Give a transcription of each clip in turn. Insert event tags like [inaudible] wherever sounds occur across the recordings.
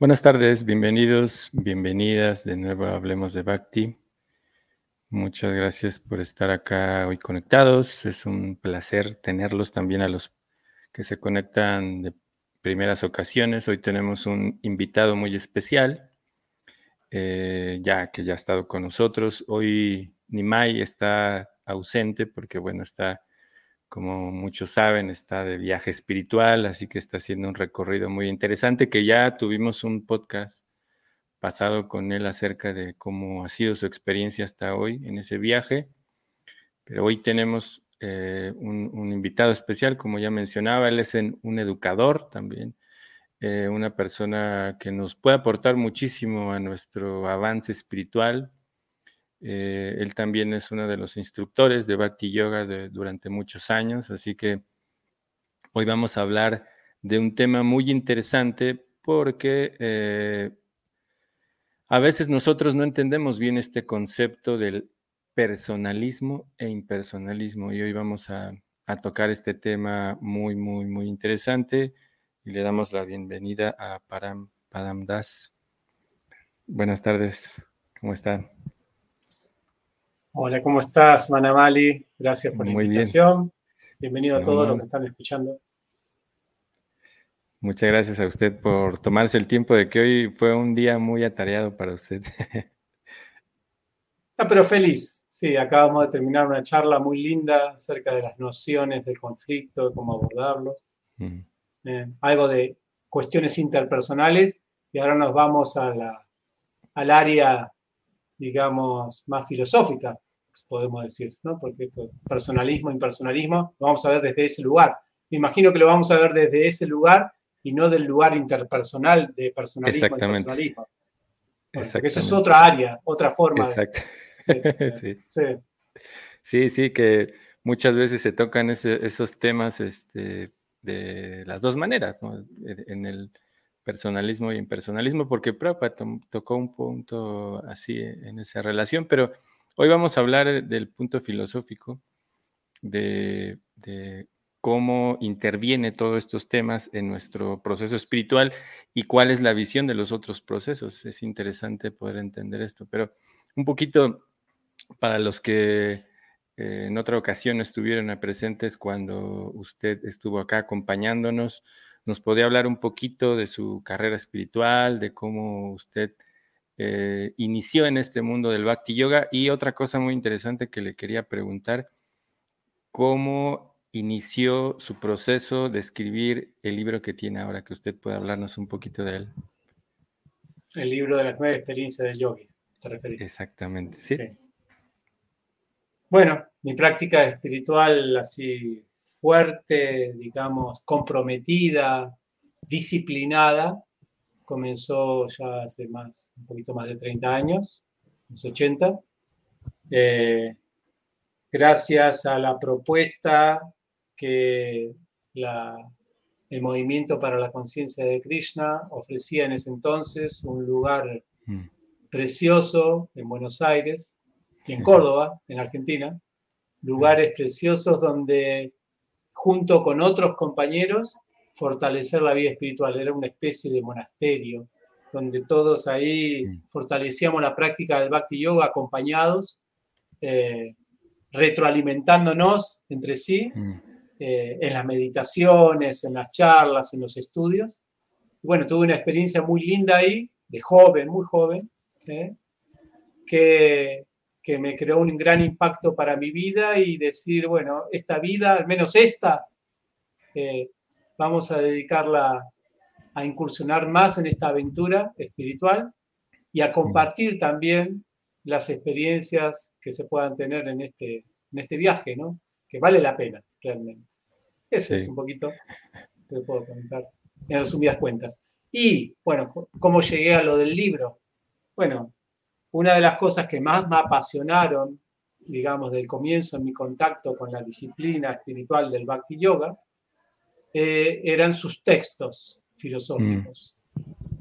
Buenas tardes, bienvenidos, bienvenidas de nuevo Hablemos de Bhakti. Muchas gracias por estar acá hoy conectados. Es un placer tenerlos también a los que se conectan de primeras ocasiones. Hoy tenemos un invitado muy especial, eh, ya que ya ha estado con nosotros. Hoy Nimai está ausente porque, bueno, está como muchos saben, está de viaje espiritual, así que está haciendo un recorrido muy interesante que ya tuvimos un podcast pasado con él acerca de cómo ha sido su experiencia hasta hoy en ese viaje. Pero hoy tenemos eh, un, invitado especial, como ya mencionaba, él es un educador también, eh, una persona que nos puede aportar muchísimo a nuestro avance espiritual, eh, él también es uno de los instructores de Bhakti Yoga durante muchos años, así que hoy vamos a hablar de un tema muy interesante porque eh, a veces nosotros no entendemos bien este concepto del personalismo e impersonalismo y hoy vamos a, tocar este tema muy, muy, muy interesante y le damos la bienvenida a Param Padam Das. Buenas tardes, ¿cómo están? Hola, ¿cómo estás, Manamali? Gracias por la invitación. Bienvenido a todos los que están escuchando. Muchas gracias a usted por tomarse el tiempo de que hoy fue un día muy atareado para usted. [laughs] Ah, pero feliz. Sí, acabamos de terminar una charla muy linda acerca de las nociones del conflicto, de cómo abordarlos. Eh, algo de cuestiones interpersonales y ahora nos vamos a la, al área, digamos, más filosófica podemos decir, ¿no? Porque esto, personalismo, impersonalismo, lo vamos a ver desde ese lugar. Me imagino que lo vamos a ver desde ese lugar y no del lugar interpersonal de personalismo y personalismo. Exactamente. esa es otra área, otra forma. Exacto. [laughs] sí. sí. sí. que muchas veces se tocan esos temas este, de las dos maneras, ¿no? En el personalismo y impersonalismo, porque Prabhupada tocó un punto así en esa relación, pero Hoy vamos a hablar del punto filosófico de, cómo interviene todos estos temas en nuestro proceso espiritual y cuál es la visión de los otros procesos. Es interesante poder entender esto, pero un poquito para los que eh, en otra ocasión estuvieron presentes cuando usted estuvo acá acompañándonos, nos podía hablar un poquito de su carrera espiritual, de cómo usted eh, inició en este mundo del Bhakti Yoga. Y otra cosa muy interesante que le quería preguntar, ¿cómo inició su proceso de escribir el libro que tiene ahora, que usted puede hablarnos un poquito de él? El libro de las nueve experiencias del yogi, ¿te referís? Exactamente, sí. Bueno, mi práctica espiritual así fuerte, digamos, comprometida, disciplinada, comenzó ya hace más, un poquito más de 30 años, los 80. Eh, gracias a la propuesta que el Movimiento para la Conciencia de Krishna ofrecía en ese entonces, un lugar mm. precioso en Buenos Aires y en Córdoba, en Argentina, lugares preciosos donde junto con otros compañeros fortalecer la vida espiritual, era una especie de monasterio, donde todos ahí fortalecíamos la práctica del Bhakti Yoga acompañados, eh, retroalimentándonos entre sí eh, en las meditaciones, en las charlas, en los estudios. Bueno, tuve una experiencia muy linda ahí, de joven, muy joven, eh, que, que me creó un gran impacto para mi vida y decir, bueno, esta vida, al menos esta, vamos a dedicarla a incursionar más en esta aventura espiritual y a compartir también las experiencias que se puedan tener en este, en este viaje, ¿no? Que vale la pena, realmente. Ese es un poquito que puedo comentar en resumidas cuentas. Y, bueno, ¿cómo llegué a lo del libro? Bueno, una de las cosas que más me apasionaron, digamos, del comienzo en mi contacto con la disciplina espiritual del Bhakti Yoga, eh, eran sus textos filosóficos. Mm.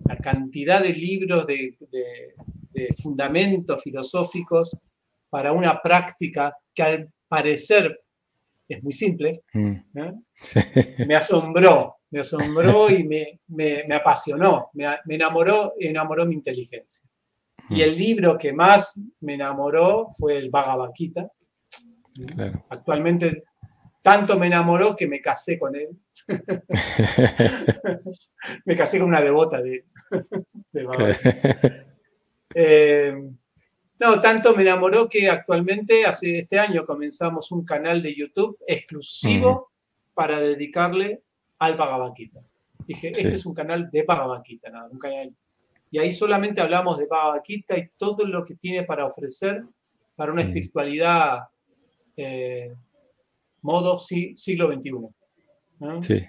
La cantidad de libros de, fundamentos filosóficos para una práctica que al parecer es muy simple, mm. [laughs] me asombró, me asombró y me, me, apasionó, me, enamoró, enamoró mi inteligencia. Y el libro que más me enamoró fue el Bhagavad Gita. Actualmente tanto me enamoró que me casé con él. [laughs] me casé con una devota de, Gita. Eh, no, tanto me enamoró que actualmente, hace este año, comenzamos un canal de YouTube exclusivo para dedicarle al Bhagavad Dije, este es un canal de Bhagavad nada, un canal. Y ahí solamente hablamos de Bhagavad y todo lo que tiene para ofrecer para una espiritualidad eh, modo siglo XXI. Sí,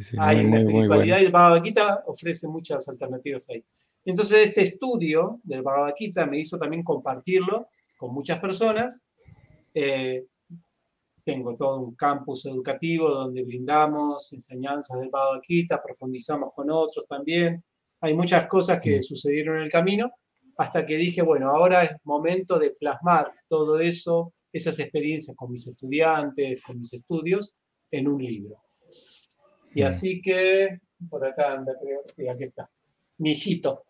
sí, Hay una espiritualidad y el Bhagavad ofrece muchas alternativas ahí. Entonces este estudio del Bhagavad me hizo también compartirlo con muchas personas. Eh, tengo todo un campus educativo donde brindamos enseñanzas del Bhagavad profundizamos con otros también. Hay muchas cosas que mm. sucedieron en el camino hasta que dije, bueno, ahora es momento de plasmar todo eso, esas experiencias con mis estudiantes, con mis estudios, en un libro. Y mm. así que, por acá anda, creo, sí, aquí está mi hijito.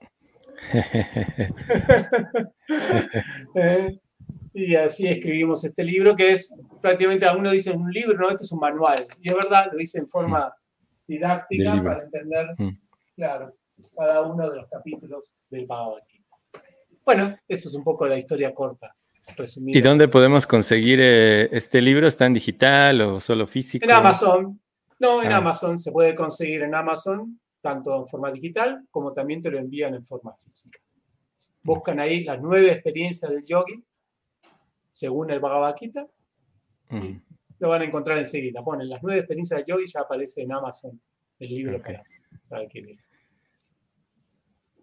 Eh, [laughs] [laughs] y así escribimos este libro, que es prácticamente, algunos dicen un libro, no, este es un manual. Y es verdad, lo hice en forma didáctica para entender, mm. claro, cada uno de los capítulos del Bhagavad Bueno, eso es un poco la historia corta. ¿Y dónde podemos conseguir eh, este libro? ¿Está en digital o solo físico? En Amazon. No, en ah. Amazon. Se puede conseguir en Amazon tanto en forma digital como también te lo envían en forma física. Buscan ahí las nueve experiencias del yogi, según el Bhagavad Gita, lo van a encontrar enseguida. Ponen las nueve experiencias del yogi, ya aparece en Amazon el libro para, adquirir.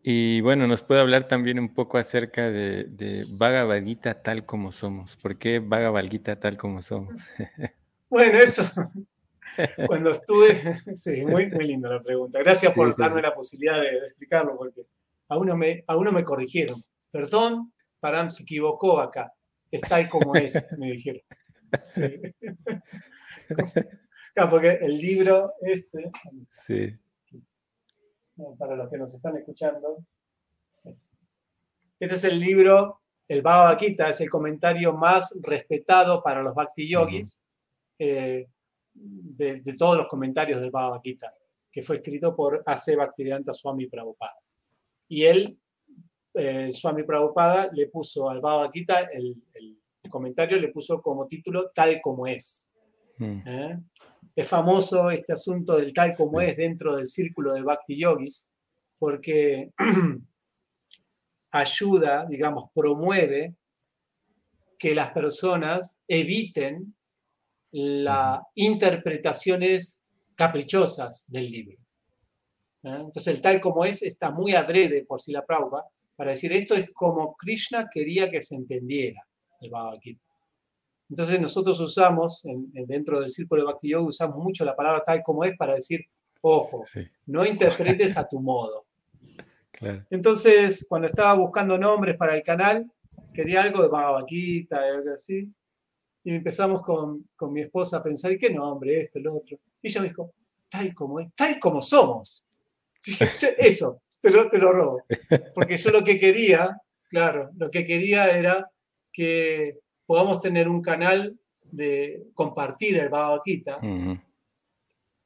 Y bueno, nos puede hablar también un poco acerca de, de Bhagavad Gita tal como somos. ¿Por qué Bhagavad Gita tal como somos? [laughs] bueno, eso Cuando estuve, [laughs] sí, muy, muy linda la pregunta. Gracias por darme la posibilidad de, explicarlo, porque a uno, me, a uno me corrigieron. Perdón, Param se equivocó acá. Es tal como es, [laughs] me dijeron. Sí. [laughs] porque el libro este, sí. para los que nos están escuchando, este es el libro, el Bhagavad Gita, es el comentario más respetado para los Bhakti Yogis de, todos los comentarios del Bhagavad Gita, que fue escrito por A.C. Bhaktivedanta Swami Prabhupada. Y él, eh, Swami Prabhupada, le puso al Bhagavad Gita, el, comentario le puso como título Tal como es. Mm. ¿Eh? Es famoso este asunto del tal como es dentro del círculo de Bhakti Yogis, porque [clears throat] ayuda, digamos, promueve que las personas eviten las interpretaciones caprichosas del libro. ¿eh? Entonces el tal como es está muy adrede por si la Prabhupada para decir esto es como Krishna quería que se entendiera el Bhagavad Gita. Entonces nosotros usamos, dentro del círculo de Bhakti Yoga, usamos mucho la palabra tal como es para decir, ojo, no interpretes a tu modo. [laughs] Entonces, cuando estaba buscando nombres para el canal, quería algo de Bhagavad Gita, algo así, y empezamos con, con mi esposa a pensar, ¿y qué nombre? Esto, lo otro. Y ella me dijo, tal como es, tal como somos. [laughs] Eso, te lo, te lo robo. Porque yo lo que quería, claro, lo que quería era que podamos tener un canal de compartir el Bhagavad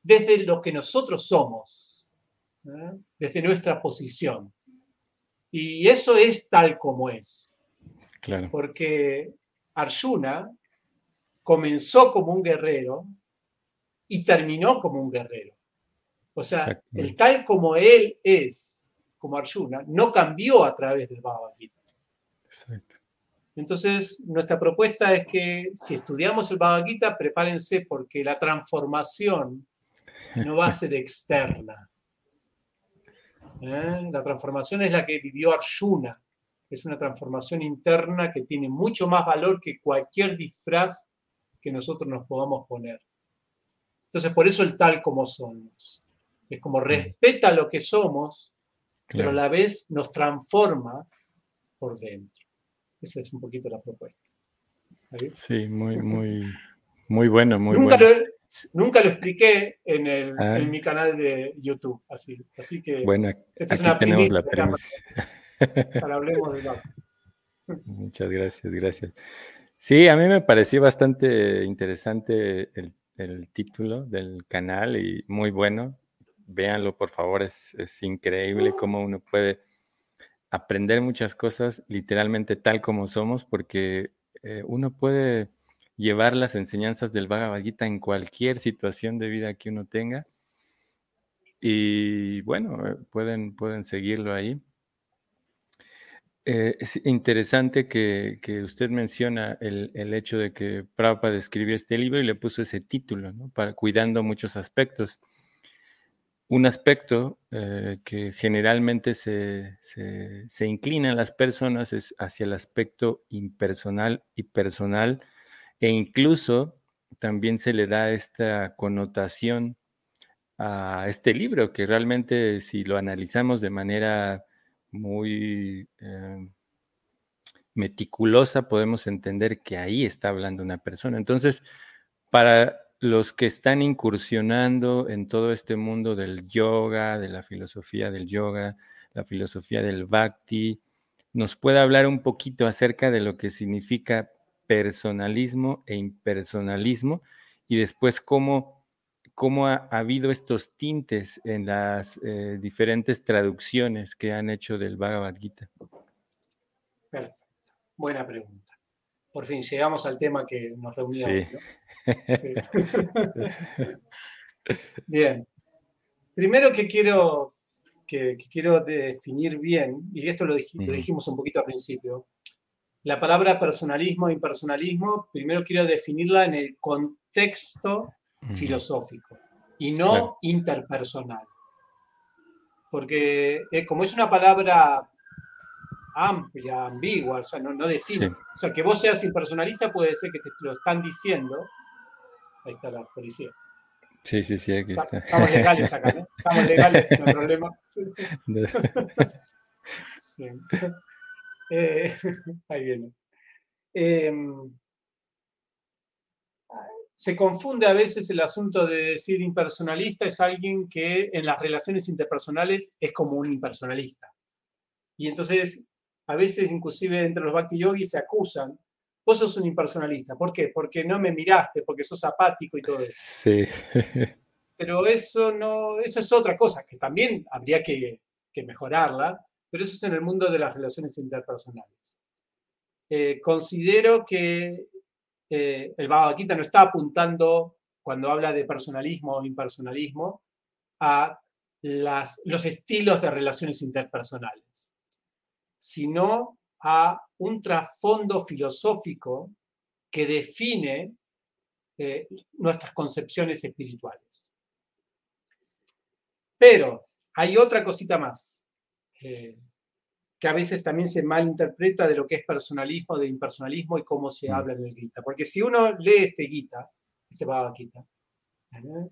desde lo que nosotros somos, desde nuestra posición. Y eso es tal como es. Claro. Porque Arjuna comenzó como un guerrero y terminó como un guerrero. O sea, el tal como él es, como Arjuna, no cambió a través del Bhagavad Gita. Exacto. Entonces, nuestra propuesta es que si estudiamos el Bhagavad Gita, prepárense porque la transformación no va a ser externa. ¿Eh? La transformación es la que vivió Arjuna. Es una transformación interna que tiene mucho más valor que cualquier disfraz que nosotros nos podamos poner. Entonces, por eso el tal como somos. Es como respeta lo que somos, pero a la vez nos transforma por dentro. Esa es un poquito la propuesta. Sí, muy, muy, Muy bueno, muy nunca bueno. Lo, nunca lo expliqué en, el, Ah. en mi canal de YouTube, así, así que Bueno, esta es aquí una tenemos la premisa. para hablemos de la... [laughs] Muchas gracias, gracias. Sí, a mí me pareció bastante interesante el, el título del canal y muy bueno. Véanlo, por favor, es, es increíble cómo uno puede aprender muchas cosas literalmente tal como somos, porque eh, uno puede llevar las enseñanzas del Bhagavad Gita en cualquier situación de vida que uno tenga. Y bueno, eh, pueden, pueden seguirlo ahí. Eh, es interesante que, usted menciona el, hecho de que Prabhupada escribió este libro y le puso ese título, ¿no? Para, cuidando muchos aspectos. Un aspecto eh, que generalmente se, se, se, inclina en las personas es hacia el aspecto impersonal y personal, e incluso también se le da esta connotación a este libro, que realmente si lo analizamos de manera muy eh, meticulosa, podemos entender que ahí está hablando una persona. Entonces, para los que están incursionando en todo este mundo del yoga, de la filosofía del yoga, la filosofía del bhakti, nos puede hablar un poquito acerca de lo que significa personalismo e impersonalismo y después cómo, cómo ha, ha, habido estos tintes en las eh, diferentes traducciones que han hecho del Bhagavad Gita. Perfecto, buena pregunta. Por fin llegamos al tema que nos reunía. Sí. Hoy, ¿no? Sí. [laughs] bien. Primero que quiero, que, que, quiero definir bien, y esto lo, dij lo, dijimos un poquito al principio, la palabra personalismo e impersonalismo, primero quiero definirla en el contexto filosófico y no claro. interpersonal. Porque eh, como es una palabra amplia, ambigua, o sea, no, no. Sí. O sea, que vos seas impersonalista puede ser que te lo están diciendo. Ahí está la policía. Sí, sí, sí, aquí está. Estamos legales acá, ¿no? Estamos legales, no hay problema. [laughs] Sí. [laughs] Eh, [laughs] ahí viene. Eh, se confunde a veces el asunto de decir impersonalista es alguien que en las relaciones interpersonales es como un impersonalista. Y entonces, a veces inclusive entre los bhakti yogis se acusan, vos sos un impersonalista. ¿Por qué? Porque no me miraste, porque sos apático y todo eso. Sí. [laughs] Pero eso no, eso es otra cosa, que también habría que, que mejorarla, pero eso es en el mundo de las relaciones interpersonales. Eh, considero que eh, el Bhagavad Gita no está apuntando, cuando habla de personalismo o impersonalismo, a los estilos de relaciones interpersonales, sino a un trasfondo filosófico que define eh, nuestras concepciones espirituales. Pero hay otra cosita más, eh, que a veces también se malinterpreta de lo que es personalismo, de impersonalismo y cómo se habla en el Gita. Porque si uno lee este Gita, este Bhagavad Gita, ¿eh?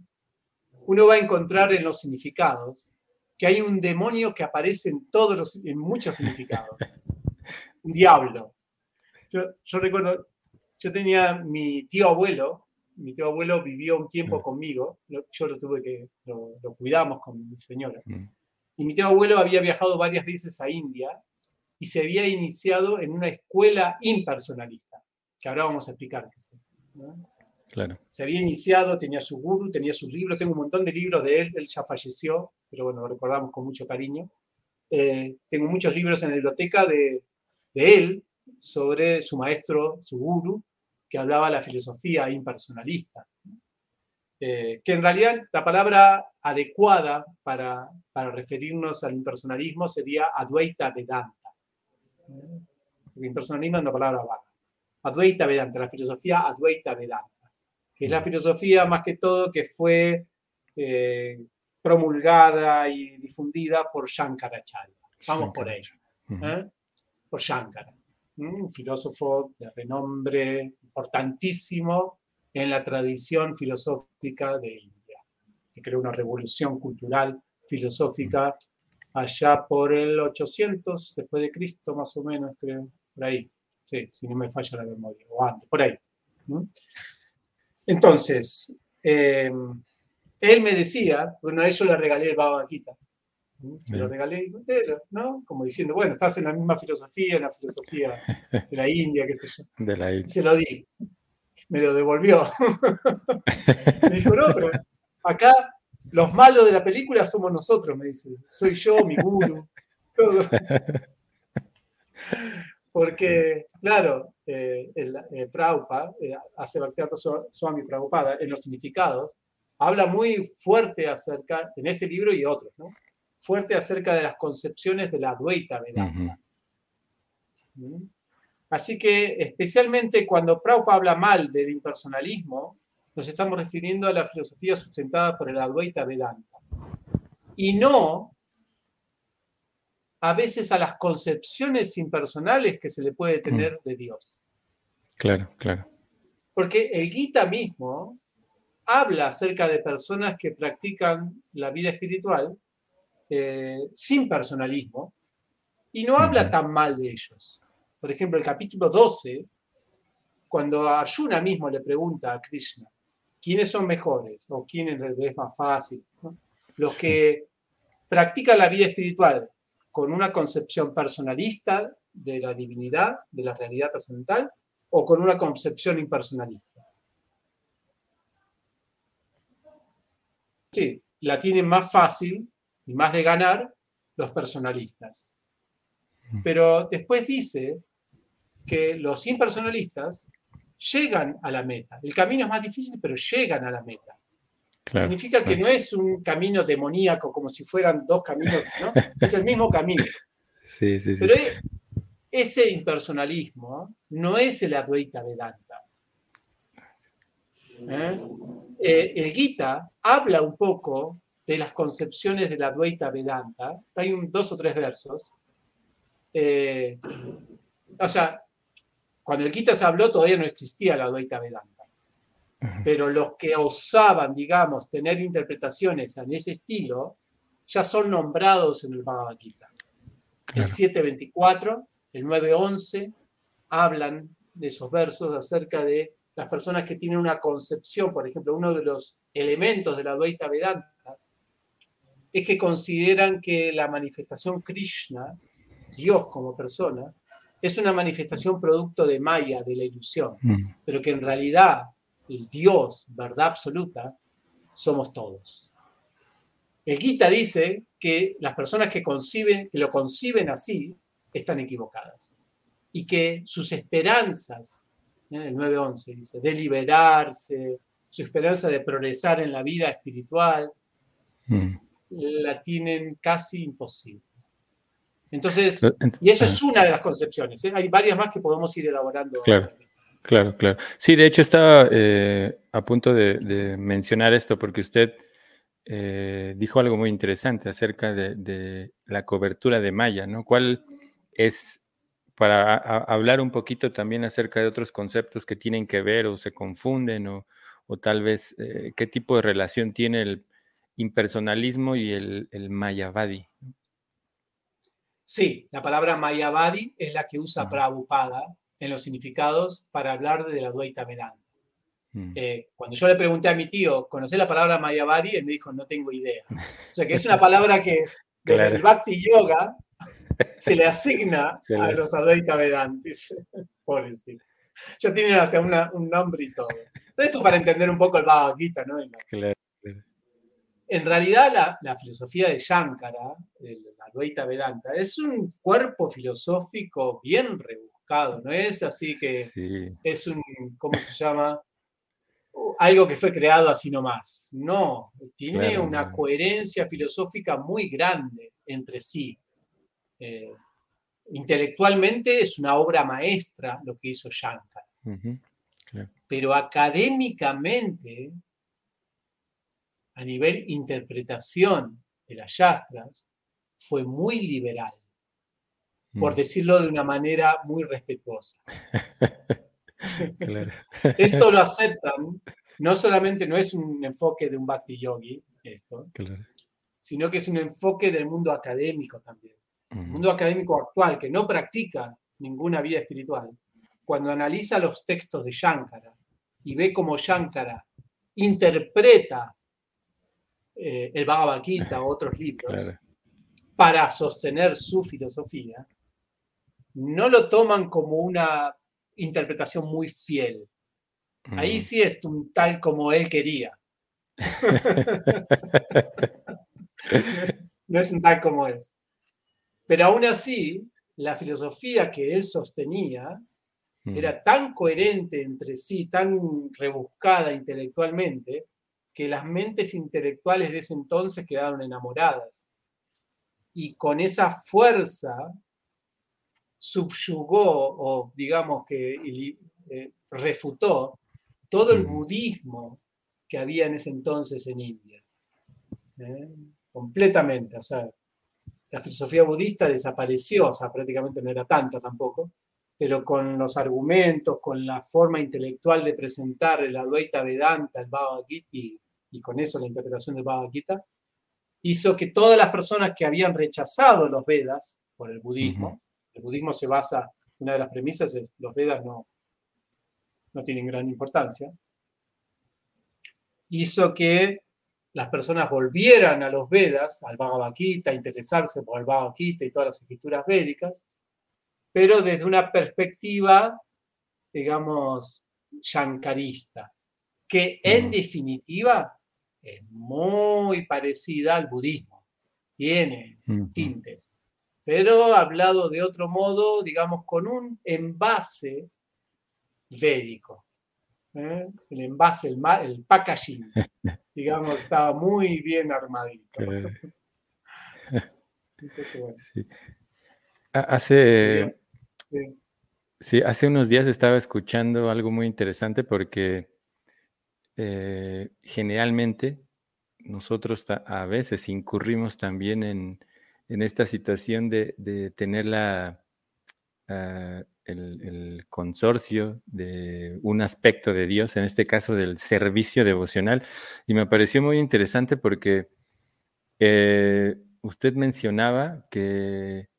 uno va a encontrar en los significados que hay un demonio que aparece en, todos los, en muchos significados. [laughs] un diablo. Yo, yo recuerdo, yo tenía mi tío abuelo, mi tío abuelo vivió un tiempo conmigo, yo lo tuve que, lo, lo cuidamos con mi señora. Y mi tío abuelo había viajado varias veces a India y se había iniciado en una escuela impersonalista, que ahora vamos a explicar. Claro. Se había iniciado, tenía su guru, tenía sus libros, tengo un montón de libros de él, él ya falleció, pero bueno, lo recordamos con mucho cariño. Eh, tengo muchos libros en la biblioteca de, de él sobre su maestro, su guru, que hablaba la filosofía impersonalista. Eh, que en realidad la palabra adecuada para, para, referirnos al impersonalismo sería Advaita Vedanta. El impersonalismo es una palabra vaga. Advaita Vedanta, la filosofía Advaita Vedanta, que es la filosofía más que todo que fue eh, promulgada y difundida por Shankaracharya. Vamos por ahí. ¿eh? Por Shankara, un filósofo de renombre importantísimo en la tradición filosófica de India, que creó una revolución cultural, filosófica, allá por el 800 después de Cristo, más o menos, creo, por ahí, sí, si no me falla la memoria, o antes, por ahí. Entonces, eh, él me decía, bueno, a ellos le regalé el Baba Gita. Se lo regalé, ¿no? Como diciendo, bueno, estás en la misma filosofía, en la filosofía de la India, qué sé yo. De la India. Se lo di. Me lo devolvió. [laughs] me dijo, no, pero acá los malos de la película somos nosotros, me dice. Soy yo, mi guru, todo. [laughs] Porque, claro, eh, el, eh, Prabhupada, eh, hace Bhaktivedanta Swami Prabhupada, en los significados, habla muy fuerte acerca, en este libro y otros, ¿no? fuerte acerca de las concepciones de la Advaita Vedanta. ¿Mm? Así que, especialmente cuando Prabhupada habla mal del impersonalismo, nos estamos refiriendo a la filosofía sustentada por el Advaita Vedanta. Y no a veces a las concepciones impersonales que se le puede tener mm. de Dios. Claro, claro. Porque el Gita mismo habla acerca de personas que practican la vida espiritual eh, sin personalismo y no habla tan mal de ellos. Por ejemplo, el capítulo 12, cuando Arjuna mismo le pregunta a Krishna, ¿quiénes son mejores o quién es más fácil? Los que practican la vida espiritual con una concepción personalista de la divinidad, de la realidad trascendental, o con una concepción impersonalista. Sí, la tienen más fácil y más de ganar los personalistas. Mm. Pero después dice que los impersonalistas llegan a la meta. El camino es más difícil, pero llegan a la meta. Significa que no es un camino demoníaco como si fueran dos caminos, ¿no? [laughs] Es el mismo camino. Sí, sí, sí. Pero ese impersonalismo no es el Advaita Vedanta. ¿Eh? Eh, el Gita habla un poco de las concepciones de la Advaita Vedanta. Hay un, dos o tres versos. Eh, o sea, cuando el se habló todavía no existía la Advaita Vedanta. Pero los que osaban, digamos, tener interpretaciones en ese estilo, ya son nombrados en el Bhagavad Gita. El 724, el 911, hablan de esos versos acerca de las personas que tienen una concepción, por ejemplo, uno de los elementos de la Dvaita Vedanta es que consideran que la manifestación Krishna, Dios como persona, es una manifestación producto de Maya, de la ilusión, mm. pero que en realidad el Dios, verdad absoluta, somos todos. El Gita dice que las personas que, conciben, que lo conciben así están equivocadas y que sus esperanzas, en ¿eh? el 9.11 dice, de liberarse, su esperanza de progresar en la vida espiritual, mm. la tienen casi imposible. Entonces, y eso es ah. una de las concepciones. ¿eh? Hay varias más que podemos ir elaborando. Claro. Claro, claro. Sí, de hecho estaba eh, a punto de, mencionar esto porque usted eh, dijo algo muy interesante acerca de, la cobertura de Maya, ¿no? ¿Cuál es, para hablar un poquito también acerca de otros conceptos que tienen que ver o se confunden o, tal vez eh, qué tipo de relación tiene el impersonalismo y el, el Mayavadi? Sí, la palabra Mayavadi es la que usa Prabhupada en los significados para hablar de la Dvaita Vedanta. Mm. Eh, cuando yo le pregunté a mi tío, ¿conocés la palabra Mayavadi? Él me dijo, no tengo idea. O sea que es una [laughs] palabra que desde el Bhakti Yoga [laughs] se le asigna a los Advaita Vedantis. [laughs] Pobrecito. Ya tienen hasta un nombre y todo. Esto para entender un poco el Bhagavad Gita, ¿no? En realidad, la, la, filosofía de Shankara, la Advaita Vedanta, es un cuerpo filosófico bien rebuscado no es así que es un, ¿cómo se llama? Algo que fue creado así nomás. No, tiene una coherencia filosófica muy grande entre sí. Eh, intelectualmente es una obra maestra lo que hizo Shankar. Pero académicamente, a nivel interpretación de las yastras, fue muy liberal por mm. decirlo de una manera muy respetuosa. [laughs] [laughs] Esto lo aceptan, no solamente no es un enfoque de un Bhakti Yogi, esto, sino que es un enfoque del mundo académico también. El mundo académico actual, que no practica ninguna vida espiritual, cuando analiza los textos de Shankara y ve cómo Shankara interpreta eh, el Bhagavad Gita o otros libros para sostener su filosofía, no lo toman como una interpretación muy fiel. Ahí sí es un tal como él quería. [laughs] no es un tal como es. Pero aún así, la filosofía que él sostenía era tan coherente entre sí, tan rebuscada intelectualmente, que las mentes intelectuales de ese entonces quedaron enamoradas. Y con esa fuerza subyugó o digamos que eh, refutó todo el budismo que había en ese entonces en India. ¿eh? Completamente. O sea, la filosofía budista desapareció, o sea, prácticamente no era tanta tampoco, pero con los argumentos, con la forma intelectual de presentar el Advaita Vedanta, el Bhagavad Gita, y, con eso la interpretación del Bhagavad Gita, hizo que todas las personas que habían rechazado los Vedas por el budismo, el budismo se basa, una de las premisas es los Vedas no, no tienen gran importancia, hizo que las personas volvieran a los Vedas, al Bhagavad Gita, a interesarse por el Bhagavad Gita y todas las escrituras védicas, pero desde una perspectiva, digamos, shankarista, que en definitiva es muy parecida al budismo, tiene tintes, pero hablado de otro modo, digamos, con un envase védico. ¿eh? El envase, el, el packaging, [laughs] digamos, estaba muy bien armadito. [laughs] Hace, sí. hace unos días estaba escuchando algo muy interesante porque eh, generalmente nosotros a veces incurrimos también en, esta situación de, tener la, ah, el, consorcio de un aspecto de Dios, en este caso del servicio devocional, y me pareció muy interesante porque eh, usted mencionaba que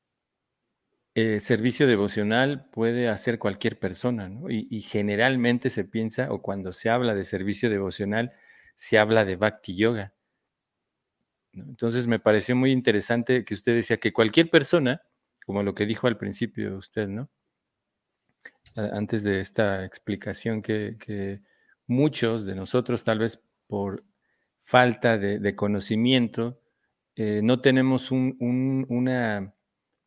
el servicio devocional puede hacer cualquier persona, ¿no? y, generalmente se piensa, o cuando se habla de servicio devocional, se habla de Bhakti Yoga. Entonces me pareció muy interesante que usted decía que cualquier persona, como lo que dijo al principio usted, ¿no? antes de esta explicación que, muchos de nosotros, tal vez por falta de, conocimiento, eh, no tenemos una,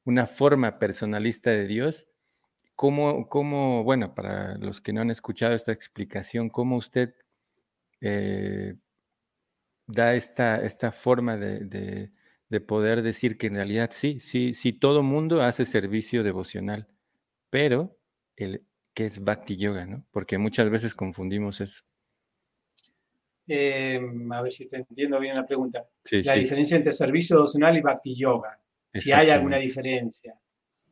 una, forma personalista de Dios. ¿Cómo, ¿Cómo, bueno, para los que no han escuchado esta explicación, cómo usted eh, da esta, esta forma de, de, poder decir que en realidad sí, sí, sí, todo mundo hace servicio devocional, pero el, qué es Bhakti Yoga, ¿no? Porque muchas veces confundimos eso. Em, a ver si te entiendo bien la pregunta. la diferencia entre servicio devocional y Bhakti Yoga. Si hay alguna diferencia.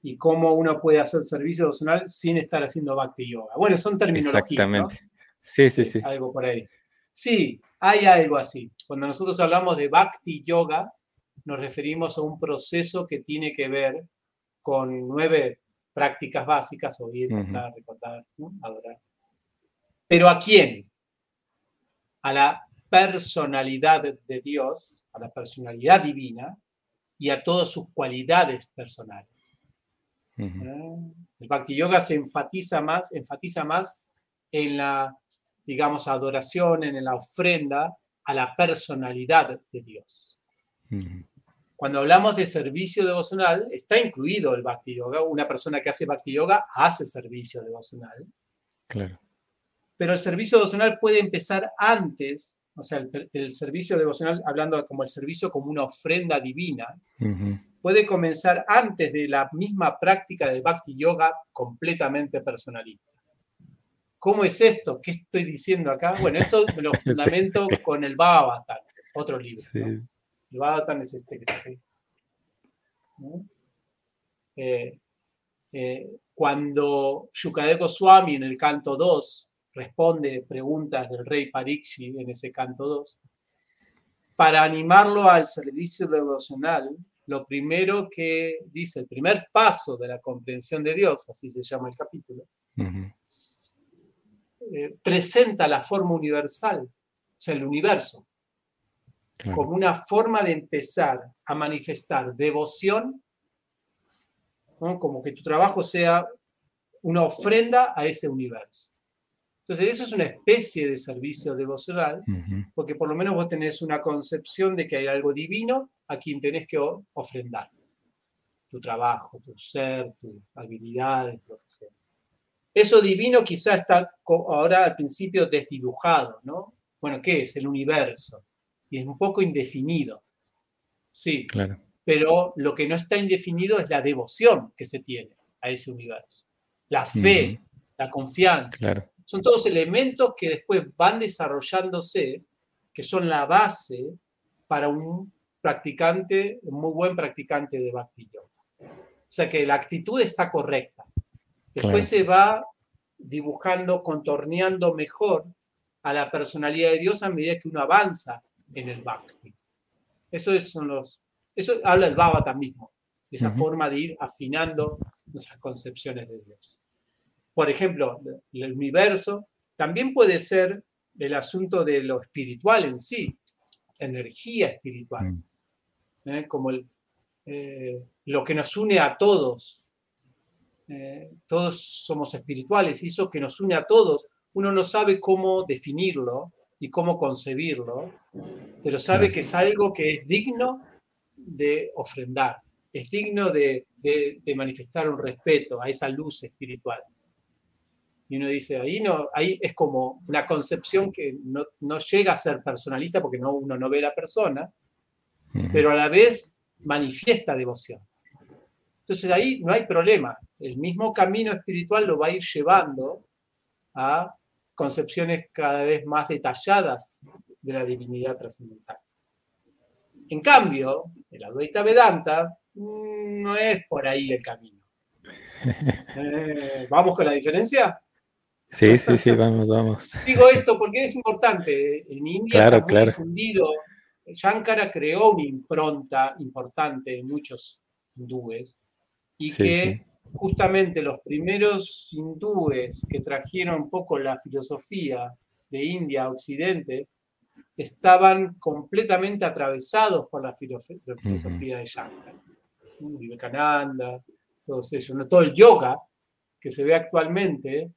Y cómo uno puede hacer servicio devocional sin estar haciendo Bhakti Yoga. Bueno, son terminologías. Exactamente. Sí, sí, sí, Algo por ahí. Sí, hay algo así. Cuando nosotros hablamos de Bhakti Yoga, nos referimos a un proceso que tiene que ver con nueve prácticas básicas, oír, cantar, recordar, adorar. Pero ¿a quién? A la personalidad de Dios, a la personalidad divina y a todas sus cualidades personales. ¿Eh? El Bhakti Yoga se enfatiza más, enfatiza más en la, digamos, adoración, en la ofrenda a la personalidad de Dios cuando hablamos de servicio devocional, está incluido el Bhakti Yoga. Una persona que hace Bhakti Yoga hace servicio devocional. Claro. Pero el servicio devocional puede empezar antes, o sea, el, servicio devocional, hablando como el servicio como una ofrenda divina, puede comenzar antes de la misma práctica del Bhakti Yoga completamente personalista. ¿Cómo es esto? ¿Qué estoy diciendo acá? Bueno, esto [laughs] lo fundamento con el Bhagavatam, otro libro. Sí. El es este que está eh, eh, cuando Shukadeva Goswami en el canto 2 responde preguntas del rey Parikshi en ese canto 2, para animarlo al servicio devocional, lo primero que dice, el primer paso de la comprensión de Dios, así se llama el capítulo, eh, presenta la forma universal, o sea, el universo, como una forma de empezar a manifestar devoción, como que tu trabajo sea una ofrenda a ese universo. Entonces, eso es una especie de servicio devocional, porque por lo menos vos tenés una concepción de que hay algo divino a quien tenés que ofrendar. Tu trabajo, tu ser, tus habilidades, lo que sea. Eso divino quizá está ahora al principio desdibujado, ¿no? Bueno, ¿qué es? El universo. Y es un poco indefinido. Sí. Claro. Pero lo que no está indefinido es la devoción que se tiene a ese universo. La fe, la confianza. Claro son todos elementos que después van desarrollándose, que son la base para un practicante, un muy buen practicante de Bhakti Yoga. O sea que la actitud está correcta. Después se va dibujando, contorneando mejor a la personalidad de Dios a medida que uno avanza en el Bhakti. Eso, es, son los, eso habla el Bhavata mismo, esa forma de ir afinando nuestras concepciones de Dios por ejemplo, el universo, también puede ser el asunto de lo espiritual en sí, energía espiritual, mm. ¿eh? como eh, lo que nos une a todos. Eh, todos somos espirituales y eso que nos une a todos, uno no sabe cómo definirlo y cómo concebirlo, pero sabe que es algo que es digno de ofrendar, es digno de manifestar un respeto a esa luz espiritual. Y uno dice, ahí, no, ahí es como una concepción que no, llega a ser personalista porque no, uno no ve la persona, pero a la vez manifiesta devoción. Entonces ahí no hay problema. El mismo camino espiritual lo va a ir llevando a concepciones cada vez más detalladas de la divinidad trascendental. En cambio, el Advaita Vedanta mm, no es por ahí el camino. [laughs] Eh, ¿Vamos con la diferencia? Sí, sí, sí, vamos, vamos. [laughs] Digo esto porque es importante. En India claro, está difundido. Shankara creó una impronta importante en muchos hindúes y que justamente los primeros hindúes que trajeron un poco la filosofía de India a Occidente estaban completamente atravesados por la, filosofía de Shankara. Vivekananda, todos ellos, todo el yoga que se ve actualmente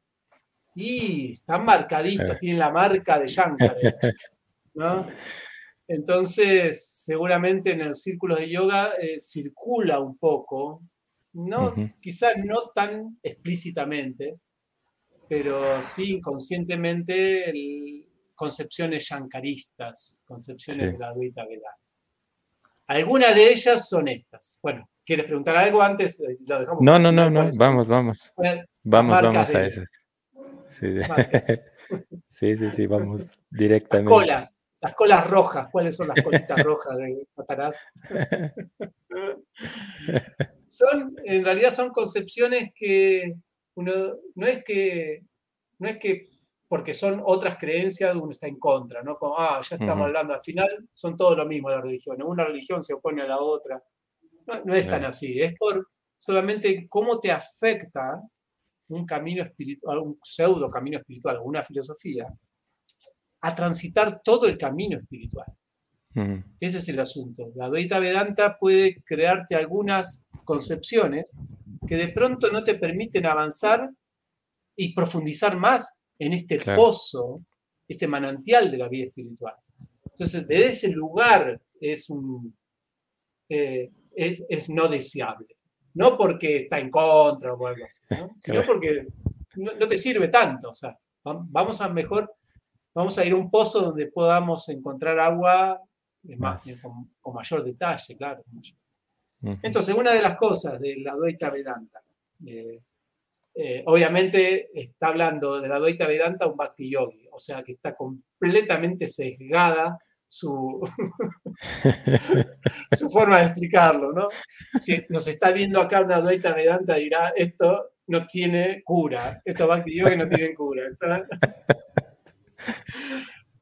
y están marcaditos, tienen la marca de Shankar. [laughs] ¿no? Entonces, seguramente en los círculos de yoga eh, circula un poco, no, quizás no tan explícitamente, pero sí inconscientemente concepciones shankaristas, concepciones de la Advaita Vedanta. Algunas de ellas son estas. Bueno, ¿quieres preguntar algo antes? no, no, no, no, vamos, vamos. vamos, vamos a esas. [laughs] [laughs] Sí. sí, sí, vamos [laughs] directamente. Las colas, las colas rojas, ¿cuáles son las colitas rojas de Satanás? son, en realidad son concepciones que uno, no es que, no es que porque son otras creencias, uno está en contra, ¿no? Como, ah, ya estamos hablando, al final son todo lo mismo las religiones, una religión se opone a la otra. No, es tan así, es por solamente cómo te afecta un camino espiritual, un pseudo camino espiritual, una filosofía, a transitar todo el camino espiritual. Ese es el asunto. La Advaita Vedanta puede crearte algunas concepciones que de pronto no te permiten avanzar y profundizar más en este pozo, este manantial de la vida espiritual. Entonces, desde ese lugar es, un, eh, es no deseable no porque está en contra o algo así, [laughs] sino porque no, te sirve tanto. O sea, vamos a mejor, vamos a ir a un pozo donde podamos encontrar agua más, con, mayor detalle, claro. Entonces, una de las cosas de la Doita Vedanta, eh, eh, obviamente está hablando de la Doita Vedanta un Bhakti Yogi, o sea que está completamente sesgada su, [laughs] su forma de explicarlo, ¿no? Si nos está viendo acá una Advaita Vedanta dirá, esto no tiene cura, esto va Bhakti que no tiene cura.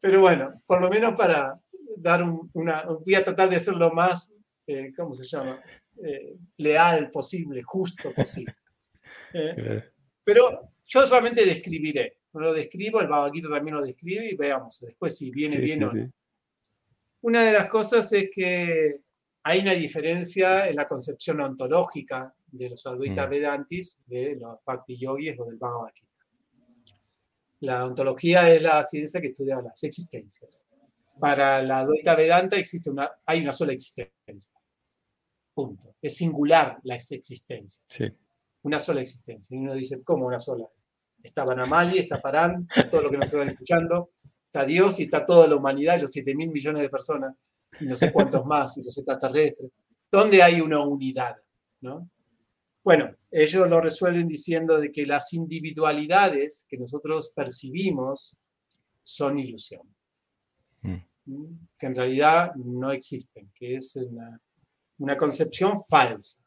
Pero bueno, por lo menos para dar una, voy a tratar de ser lo más, eh, ¿cómo se llama? Eh, leal posible, justo posible. Eh, pero yo solamente describiré, no lo describo, el Bhagavad también lo describe y veamos después si viene bien o no. Una de las cosas es que hay una diferencia en la concepción ontológica de los Advaita mm. Vedantis, de los Bhakti Yogis o del Bhagavad Gita. La ontología es la ciencia que estudia las existencias. Para la Advaita Vedanta existe una, hay una sola existencia. Punto. Es singular la existencia. Sí. Una sola existencia. Y uno dice, ¿cómo una sola? Está Banamali, está Parán, todo lo que nos están escuchando, está Dios y está toda la humanidad y los 7 mil millones de personas, y no sé cuántos más, y los extraterrestres. ¿Dónde hay una unidad? ¿no? Bueno, ellos lo resuelven diciendo de que las individualidades que nosotros percibimos son ilusión, mm. que en realidad no existen, que es una, concepción falsa.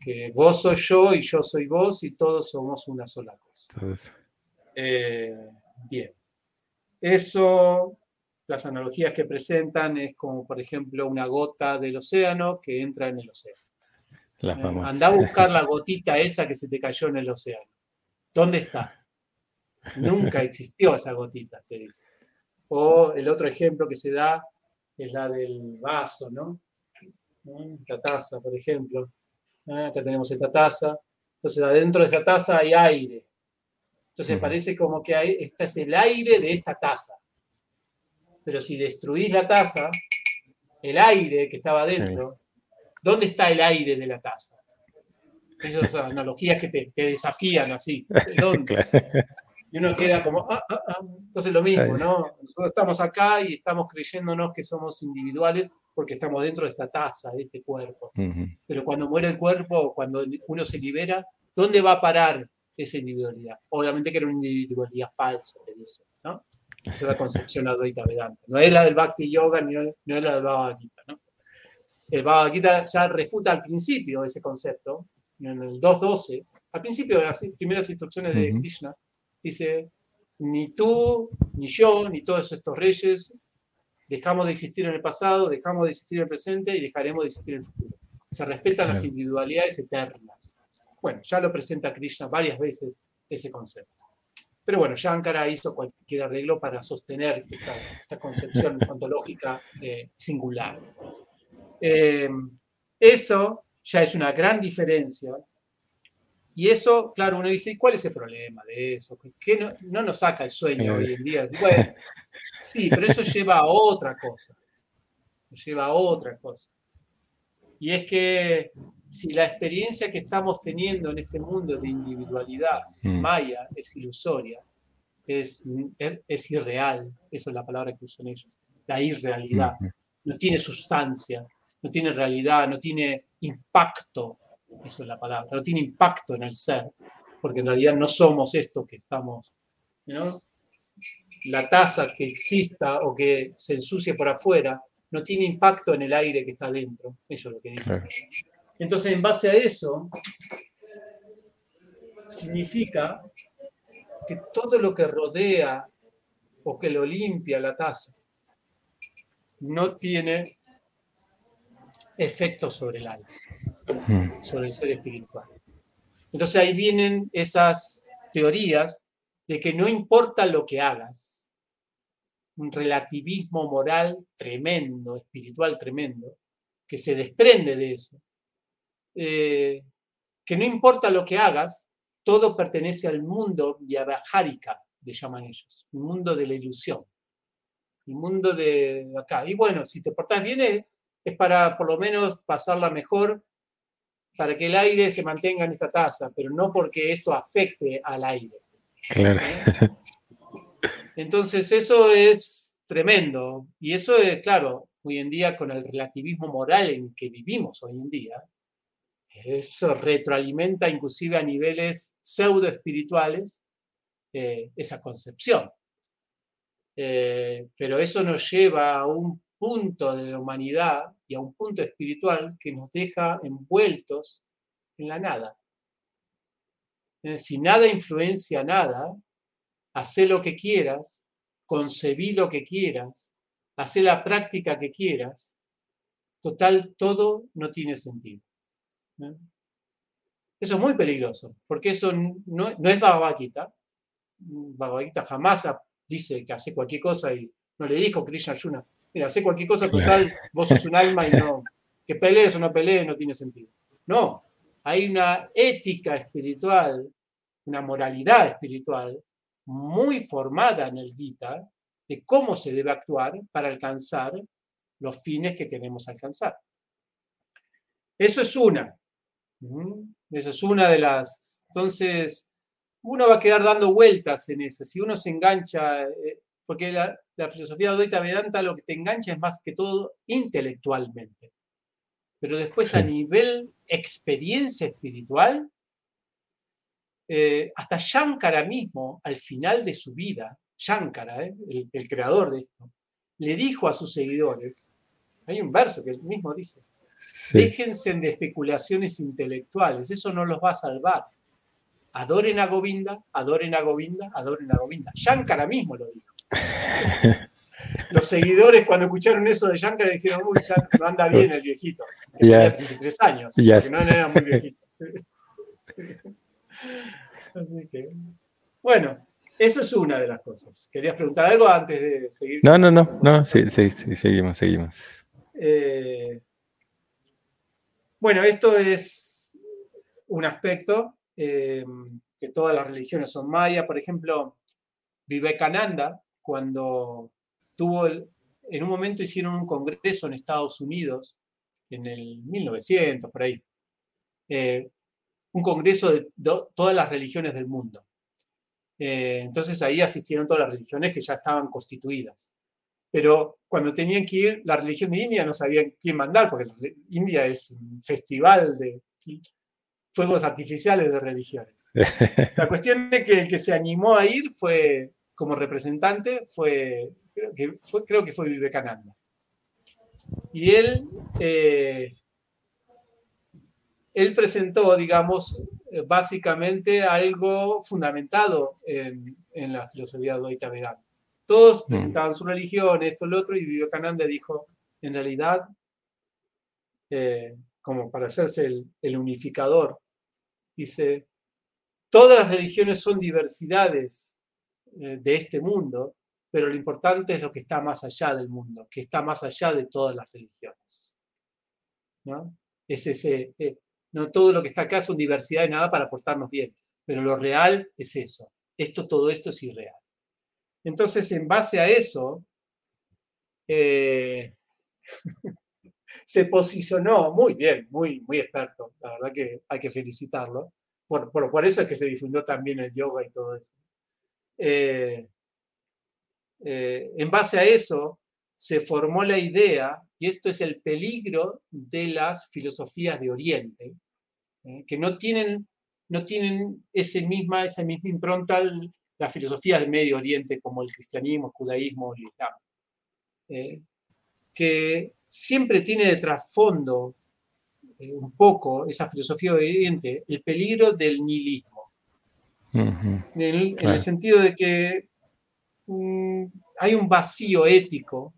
Que vos soy yo y yo soy vos y todos somos una sola cosa. Eh, bien. Eso, las analogías que presentan es como, por ejemplo, una gota del océano que entra en el océano. Anda a buscar la gotita esa que se te cayó en el océano. ¿Dónde está? Nunca existió esa gotita, te dice. O el otro ejemplo que se da es la del vaso, ¿no? Esta taza, por ejemplo. Ah, acá tenemos esta taza. Entonces, adentro de esa taza hay aire. Entonces, parece como que hay, este es el aire de esta taza. Pero si destruís la taza, el aire que estaba adentro ¿Dónde está el aire de la taza? Esas son analogías que te, desafían así. [laughs] ¿Dónde? Y uno queda como, ah, ah, ah. entonces lo mismo, ¿no? Nosotros estamos acá y estamos creyéndonos que somos individuales porque estamos dentro de esta taza, de este cuerpo. Pero cuando muere el cuerpo, cuando uno se libera, ¿dónde va a parar esa individualidad? Obviamente que era una individualidad falsa, te dice, ¿no? Esa es la concepción Advaita Vedanta. No es la del Bhakti Yoga, ni no es la del Bhagavad Gita, ¿no? el Bhagavad Gita ya refuta al principio ese concepto, en el 2.12, al principio de las primeras instrucciones de Krishna, dice, ni tú, ni yo, ni todos estos reyes dejamos de existir en el pasado, dejamos de existir en el presente y dejaremos de existir en el futuro. Se respetan las individualidades eternas. Bueno, ya lo presenta Krishna varias veces ese concepto. Pero bueno, Shankara hizo cualquier arreglo para sostener esta, concepción [laughs] ontológica eh, singular. Eh, eso ya es una gran diferencia. Y eso, claro, uno dice, ¿cuál es el problema de eso? ¿Qué no, nos saca el sueño hoy en día? Bueno, sí, pero eso lleva a otra cosa. Lleva a otra cosa. Y es que si la experiencia que estamos teniendo en este mundo de individualidad mm. maya es ilusoria, es, es, irreal, esa es la palabra que usan ellos, la irrealidad, no tiene sustancia, no tiene realidad, no tiene impacto, eso es la palabra, no tiene impacto en el ser, porque en realidad no somos esto que estamos, ¿no? La taza que exista o que se ensucie por afuera no tiene impacto en el aire que está dentro, eso es lo que dice. Entonces, en base a eso, significa que todo lo que rodea o que lo limpia la taza no tiene efecto sobre el alma, hmm. sobre el ser espiritual. Entonces ahí vienen esas teorías de que no importa lo que hagas, un relativismo moral tremendo, espiritual tremendo, que se desprende de eso, eh, que no importa lo que hagas, todo pertenece al mundo Vyavaharika, le llaman ellos, el mundo de la ilusión, el mundo de acá. Y bueno, si te portás bien, es para por lo menos pasarla mejor, para que el aire se mantenga en esta taza, pero no porque esto afecte al aire. Claro. ¿Eh? Entonces eso es tremendo. Y eso es, claro, hoy en día con el relativismo moral en que vivimos hoy en día, eso retroalimenta inclusive a niveles pseudo espirituales eh, esa concepción. Eh, pero eso nos lleva a un punto de la humanidad y a un punto espiritual que nos deja envueltos en la nada. Si nada influencia nada, hace lo que quieras, concebí lo que quieras, hace la práctica que quieras, total, todo no tiene sentido. Eso es muy peligroso, porque eso no, es Bhagavad Gita. Bhagavad Gita jamás dice que hace cualquier cosa y no le dijo Krishna Arjuna, mira, hace cualquier cosa total, vos sos un alma y no, que pelees o no pelees no tiene sentido. No, hay una ética espiritual, una moralidad espiritual muy formada en el Gita de cómo se debe actuar para alcanzar los fines que queremos alcanzar. Eso es una. Eso es una de las... Entonces, uno va a quedar dando vueltas en eso. Si uno se engancha, eh, porque la, filosofía de Advaita Vedanta lo que te engancha es más que todo intelectualmente. Pero después a nivel experiencia espiritual, eh, hasta Shankara mismo, al final de su vida, Shankara, eh, el, creador de esto, le dijo a sus seguidores, hay un verso que él mismo dice, déjense de especulaciones intelectuales, eso no los va a salvar. Adoren a Govinda, adoren a Govinda, adoren a Govinda. Shankara mismo lo dijo. [laughs] Los seguidores cuando escucharon eso de Shankara dijeron, uy, ya no anda bien el viejito. tenía 33 años, porque no era muy viejito. [laughs] Así que, bueno, eso es una de las cosas. ¿Querías preguntar algo antes de seguir? No, no, no, no, sí, sí, sí seguimos, seguimos. Eh, bueno, esto es un aspecto eh, que todas las religiones son maya. Por ejemplo, Vivekananda, cuando tuvo, en un momento hicieron un congreso en Estados Unidos, en el 1900, por ahí, eh, un congreso de todas las religiones del mundo. Eh, entonces ahí asistieron todas las religiones que ya estaban constituidas. Pero cuando tenían que ir, la religión de India no sabían quién mandar, porque India es un festival de fuegos artificiales de religiones. [laughs] La cuestión es que el que se animó a ir fue, como representante, fue, creo que fue, creo que fue Vivekananda. Y él, eh, él presentó, digamos, básicamente algo fundamentado en, la filosofía Dvaita Vedanta. Todos presentaban su religión, esto, lo otro, y Vivekananda dijo, en realidad, eh, como para hacerse el, unificador, dice, todas las religiones son diversidades eh, de este mundo, pero lo importante es lo que está más allá del mundo, que está más allá de todas las religiones. ¿no? Es ese, no todo lo que está acá son diversidad de nada para portarnos bien, pero lo real es eso. Esto, todo esto es irreal. Entonces, en base a eso, eh, [laughs] se posicionó muy bien, muy, muy experto. La verdad que hay que felicitarlo. Por, por, eso es que se difundió también el yoga y todo eso. Eh, eh, en base a eso, se formó la idea, y esto es el peligro de las filosofías de Oriente, que no tienen, no tienen ese misma, esa misma impronta las filosofías del Medio Oriente como el cristianismo, el judaísmo, el islam, ¿eh? que siempre tiene de trasfondo eh, un poco esa filosofía de Oriente el peligro del nihilismo. en, el, sentido de que mm, hay un vacío ético,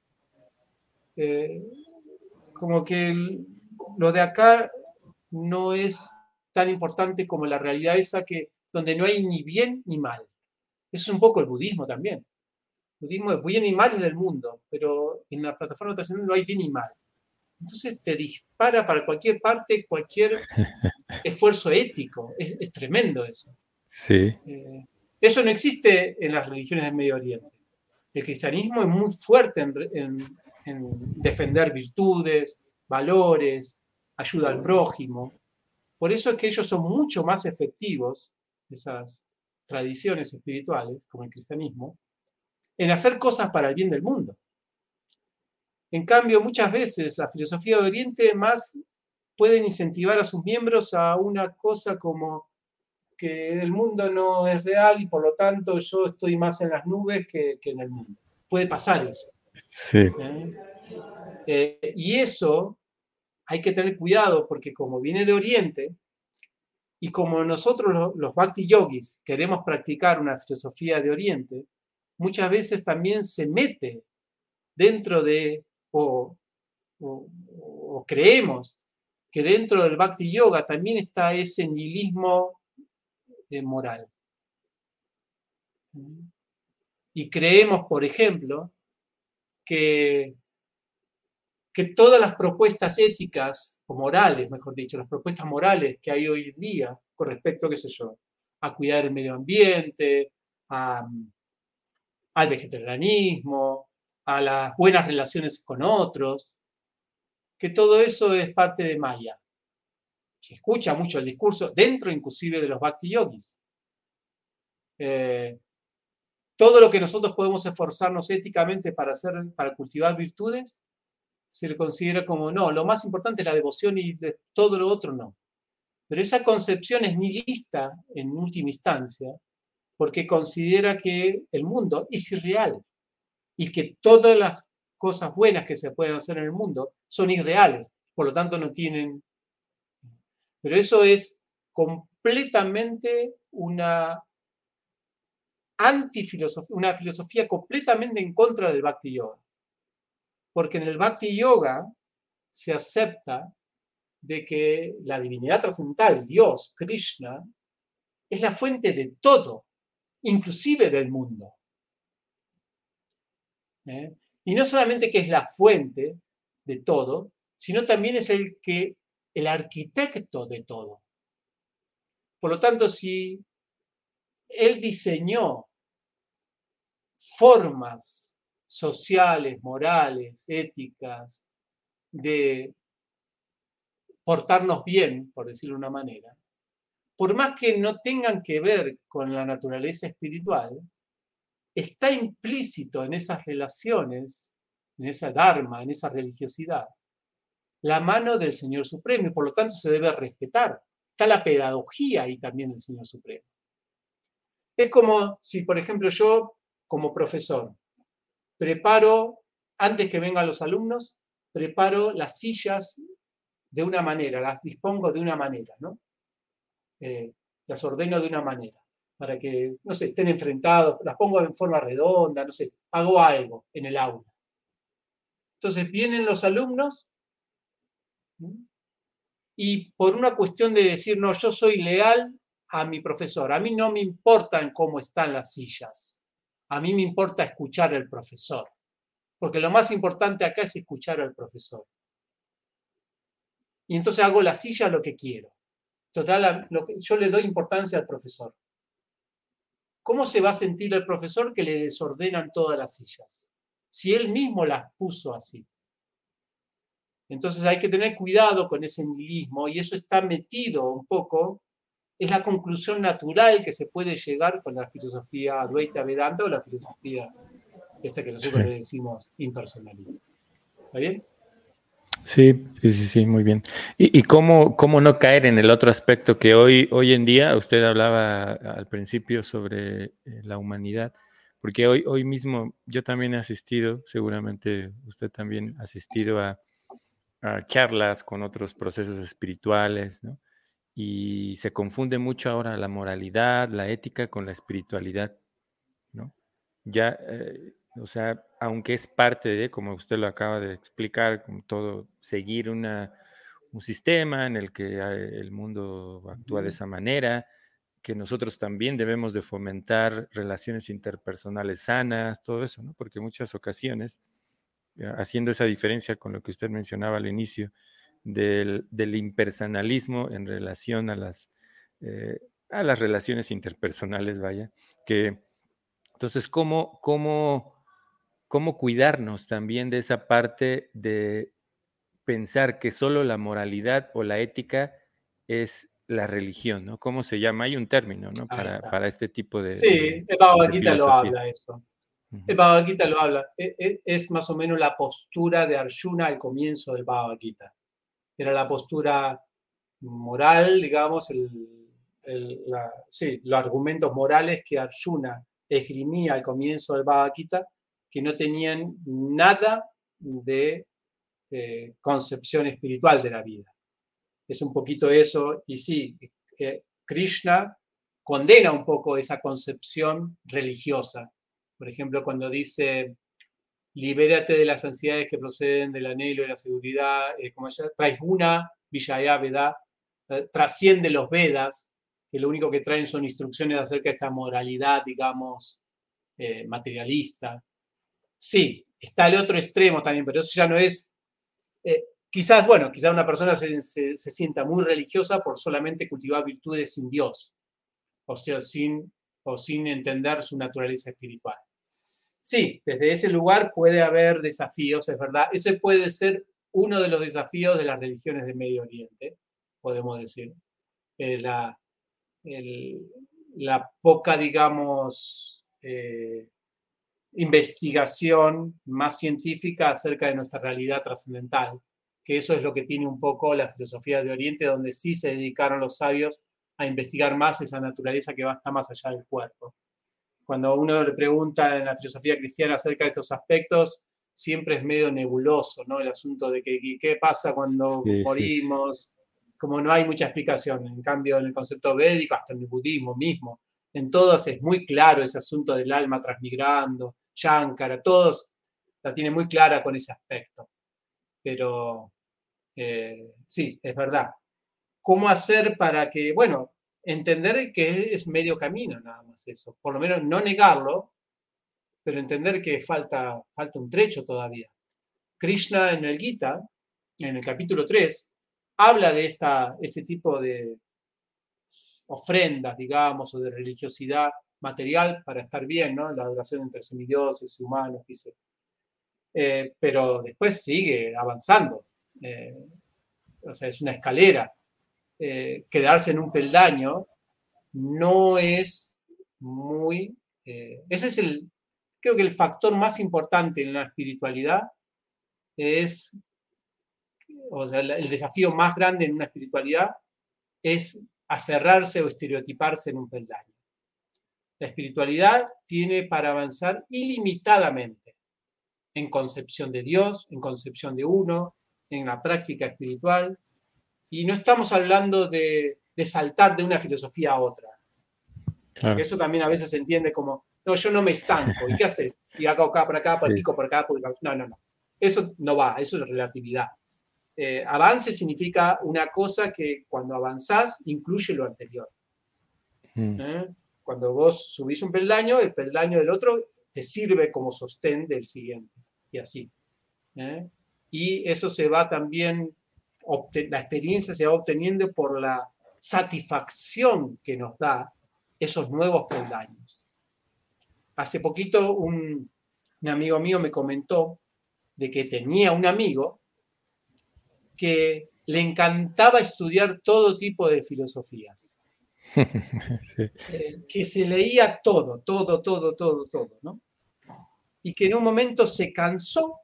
como que lo de acá no es tan importante como la realidad esa que donde no hay ni bien ni mal. Eso es un poco el budismo también. El budismo es bien y mal del mundo, pero en la plataforma trascendente no hay bien y mal. Entonces te dispara para cualquier parte cualquier [laughs] esfuerzo ético. Es, tremendo eso. Sí. Eh, eso no existe en las religiones del Medio Oriente. El cristianismo es muy fuerte en defender virtudes, valores, ayuda al prójimo. Por eso es que ellos son mucho más efectivos, esas tradiciones espirituales, como el cristianismo, en hacer cosas para el bien del mundo. En cambio, muchas veces la filosofía de Oriente más pueden incentivar a sus miembros a una cosa como que el mundo no es real y por lo tanto yo estoy más en las nubes que, en el mundo. Puede pasar eso. Sí. ¿Eh? Eh, y eso hay que tener cuidado porque como viene de Oriente y como nosotros los, bhakti yogis queremos practicar una filosofía de Oriente, muchas veces también se mete dentro de o, creemos que dentro del Bhakti Yoga también está ese nihilismo eh, moral. Y creemos, por ejemplo, que, que todas las propuestas éticas o morales, mejor dicho, las propuestas morales que hay hoy en día con respecto, qué sé yo, a cuidar el medio ambiente, al vegetarianismo, a las buenas relaciones con otros, que todo eso es parte de Maya. Se escucha mucho el discurso dentro inclusive de los Bhakti Yogis. Eh, todo lo que nosotros podemos esforzarnos éticamente para, hacer, para cultivar virtudes, se le considera como no, lo más importante es la devoción y todo lo otro no. Pero esa concepción es nihilista en última instancia, porque considera que el mundo es irreal y que todas las cosas buenas que se pueden hacer en el mundo son irreales, por lo tanto no tienen... Pero eso es completamente una antifilosofía, una filosofía completamente en contra del Bhakti Yoga. Porque en el Bhakti Yoga se acepta de que la divinidad trascendental, Dios, Krishna, es la fuente de todo, inclusive del mundo. ¿Eh? Y no solamente que es la fuente de todo, sino también es el que el arquitecto de todo. Por lo tanto, si él diseñó formas sociales, morales, éticas, de portarnos bien, por decirlo de una manera, por más que no tengan que ver con la naturaleza espiritual, está implícito en esas relaciones, en esa dharma, en esa religiosidad, la mano del Señor Supremo y por lo tanto se debe respetar. Está la pedagogía ahí también del Señor Supremo. Es como si, por ejemplo, yo como profesor preparo, antes que vengan los alumnos, preparo las sillas de una manera, las dispongo de una manera, ¿no? Eh, las ordeno de una manera, para que, no sé, estén enfrentados, las pongo en forma redonda, no sé, hago algo en el aula. Entonces vienen los alumnos y por una cuestión de decir, no, yo soy leal a mi profesor. A mí no me importa cómo están las sillas. A mí me importa escuchar al profesor. Porque lo más importante acá es escuchar al profesor. Y entonces hago la silla lo que quiero. Total, lo que, yo le doy importancia al profesor. ¿Cómo se va a sentir el profesor que le desordenan todas las sillas? Si él mismo las puso así. Entonces hay que tener cuidado con ese nihilismo y eso está metido un poco es la conclusión natural que se puede llegar con la filosofía Advaita Vedanta o la filosofía esta que nosotros le decimos impersonalista. ¿Está bien? Sí, sí, sí, sí, muy bien. ¿Y, cómo, cómo, no caer en el otro aspecto que hoy, hoy en día, usted hablaba al principio sobre eh, la humanidad, porque hoy, hoy mismo yo también he asistido, seguramente usted también ha asistido a, a charlas con otros procesos espirituales, ¿no? Y se confunde mucho ahora la moralidad, la ética con la espiritualidad, ¿no? Ya, eh, o sea, aunque es parte de, como usted lo acaba de explicar, todo, seguir una, un sistema en el que eh, el mundo actúa de esa manera, que nosotros también debemos de fomentar relaciones interpersonales sanas, todo eso, ¿no? Porque en muchas ocasiones, eh, haciendo esa diferencia con lo que usted mencionaba al inicio, del, impersonalismo en relación a las, eh, a las relaciones interpersonales, vaya, que entonces, ¿cómo, cómo, ¿cómo cuidarnos también de esa parte de pensar que solo la moralidad o la ética es la religión, ¿no? ¿Cómo se llama? Hay un término, ¿no? Para, para este tipo de. Sí, el Bhagavad Gita lo habla eso. El Bhagavad Gita lo habla. E, e, es, más o menos la postura de Arjuna al comienzo del Bhagavad Gita era la postura moral, digamos, sí, los argumentos morales que Arjuna esgrimía al comienzo del Bhagavad Gita, que no tenían nada de eh, concepción espiritual de la vida. Es un poquito eso, y sí, eh, Krishna condena un poco esa concepción religiosa. Por ejemplo, cuando dice, libérate de las ansiedades que proceden del anhelo y la seguridad, eh, como traes una Vijaya Veda, eh, trasciende los Vedas, que lo único que traen son instrucciones acerca de esta moralidad, digamos, eh, materialista. Sí, está el otro extremo también, pero eso ya no es... Eh, quizás, bueno, quizás una persona se, se, sienta muy religiosa por solamente cultivar virtudes sin Dios, o sea, sin, o sin entender su naturaleza espiritual. Sí, desde ese lugar puede haber desafíos, es verdad. Ese puede ser uno de los desafíos de las religiones de Medio Oriente, podemos decir. Eh, la, la, poca, digamos, eh, investigación más científica acerca de nuestra realidad trascendental, que eso es lo que tiene un poco la filosofía de Oriente, donde sí se dedicaron los sabios a investigar más esa naturaleza que va más allá del cuerpo cuando uno le pregunta en la filosofía cristiana acerca de estos aspectos, siempre es medio nebuloso, ¿no? El asunto de que, qué pasa cuando morimos, como no hay mucha explicación. En cambio, en el concepto védico, hasta en el budismo mismo, en todos es muy claro ese asunto del alma transmigrando, Shankara, todos la tienen muy clara con ese aspecto. Pero eh, sí, es verdad. ¿Cómo hacer para que, bueno, entender que es medio camino nada más eso, por lo menos no negarlo, pero entender que falta, falta un trecho todavía. Krishna en el Gita, en el capítulo 3, habla de esta, este tipo de ofrendas, digamos, o de religiosidad material para estar bien, ¿no? La adoración entre semidioses y humanos, dice. Eh, pero después sigue avanzando. Eh, o sea, es una escalera. Eh, quedarse en un peldaño no es muy... Eh, ese es el, creo que el factor más importante en la espiritualidad es, o sea, el desafío más grande en una espiritualidad es aferrarse o estereotiparse en un peldaño. La espiritualidad tiene para avanzar ilimitadamente en concepción de Dios, en concepción de uno, en la práctica espiritual, y no estamos hablando de, saltar de una filosofía a otra. Eso también a veces se entiende como, no, yo no me estanco. ¿Y qué haces? Y hago acá, por acá, pico por acá, por acá. No, no, no. Eso no va, eso es relatividad. Eh, avance significa una cosa que cuando avanzás incluye lo anterior. Mm. ¿Eh? Cuando vos subís un peldaño, el peldaño del otro te sirve como sostén del siguiente. Y así. ¿Eh? Y eso se va también la experiencia se va obteniendo por la satisfacción que nos da esos nuevos peldaños. Hace poquito un, amigo mío me comentó de que tenía un amigo que le encantaba estudiar todo tipo de filosofías. [laughs] Eh, que se leía todo, todo, todo, todo, todo, ¿no? Y que en un momento se cansó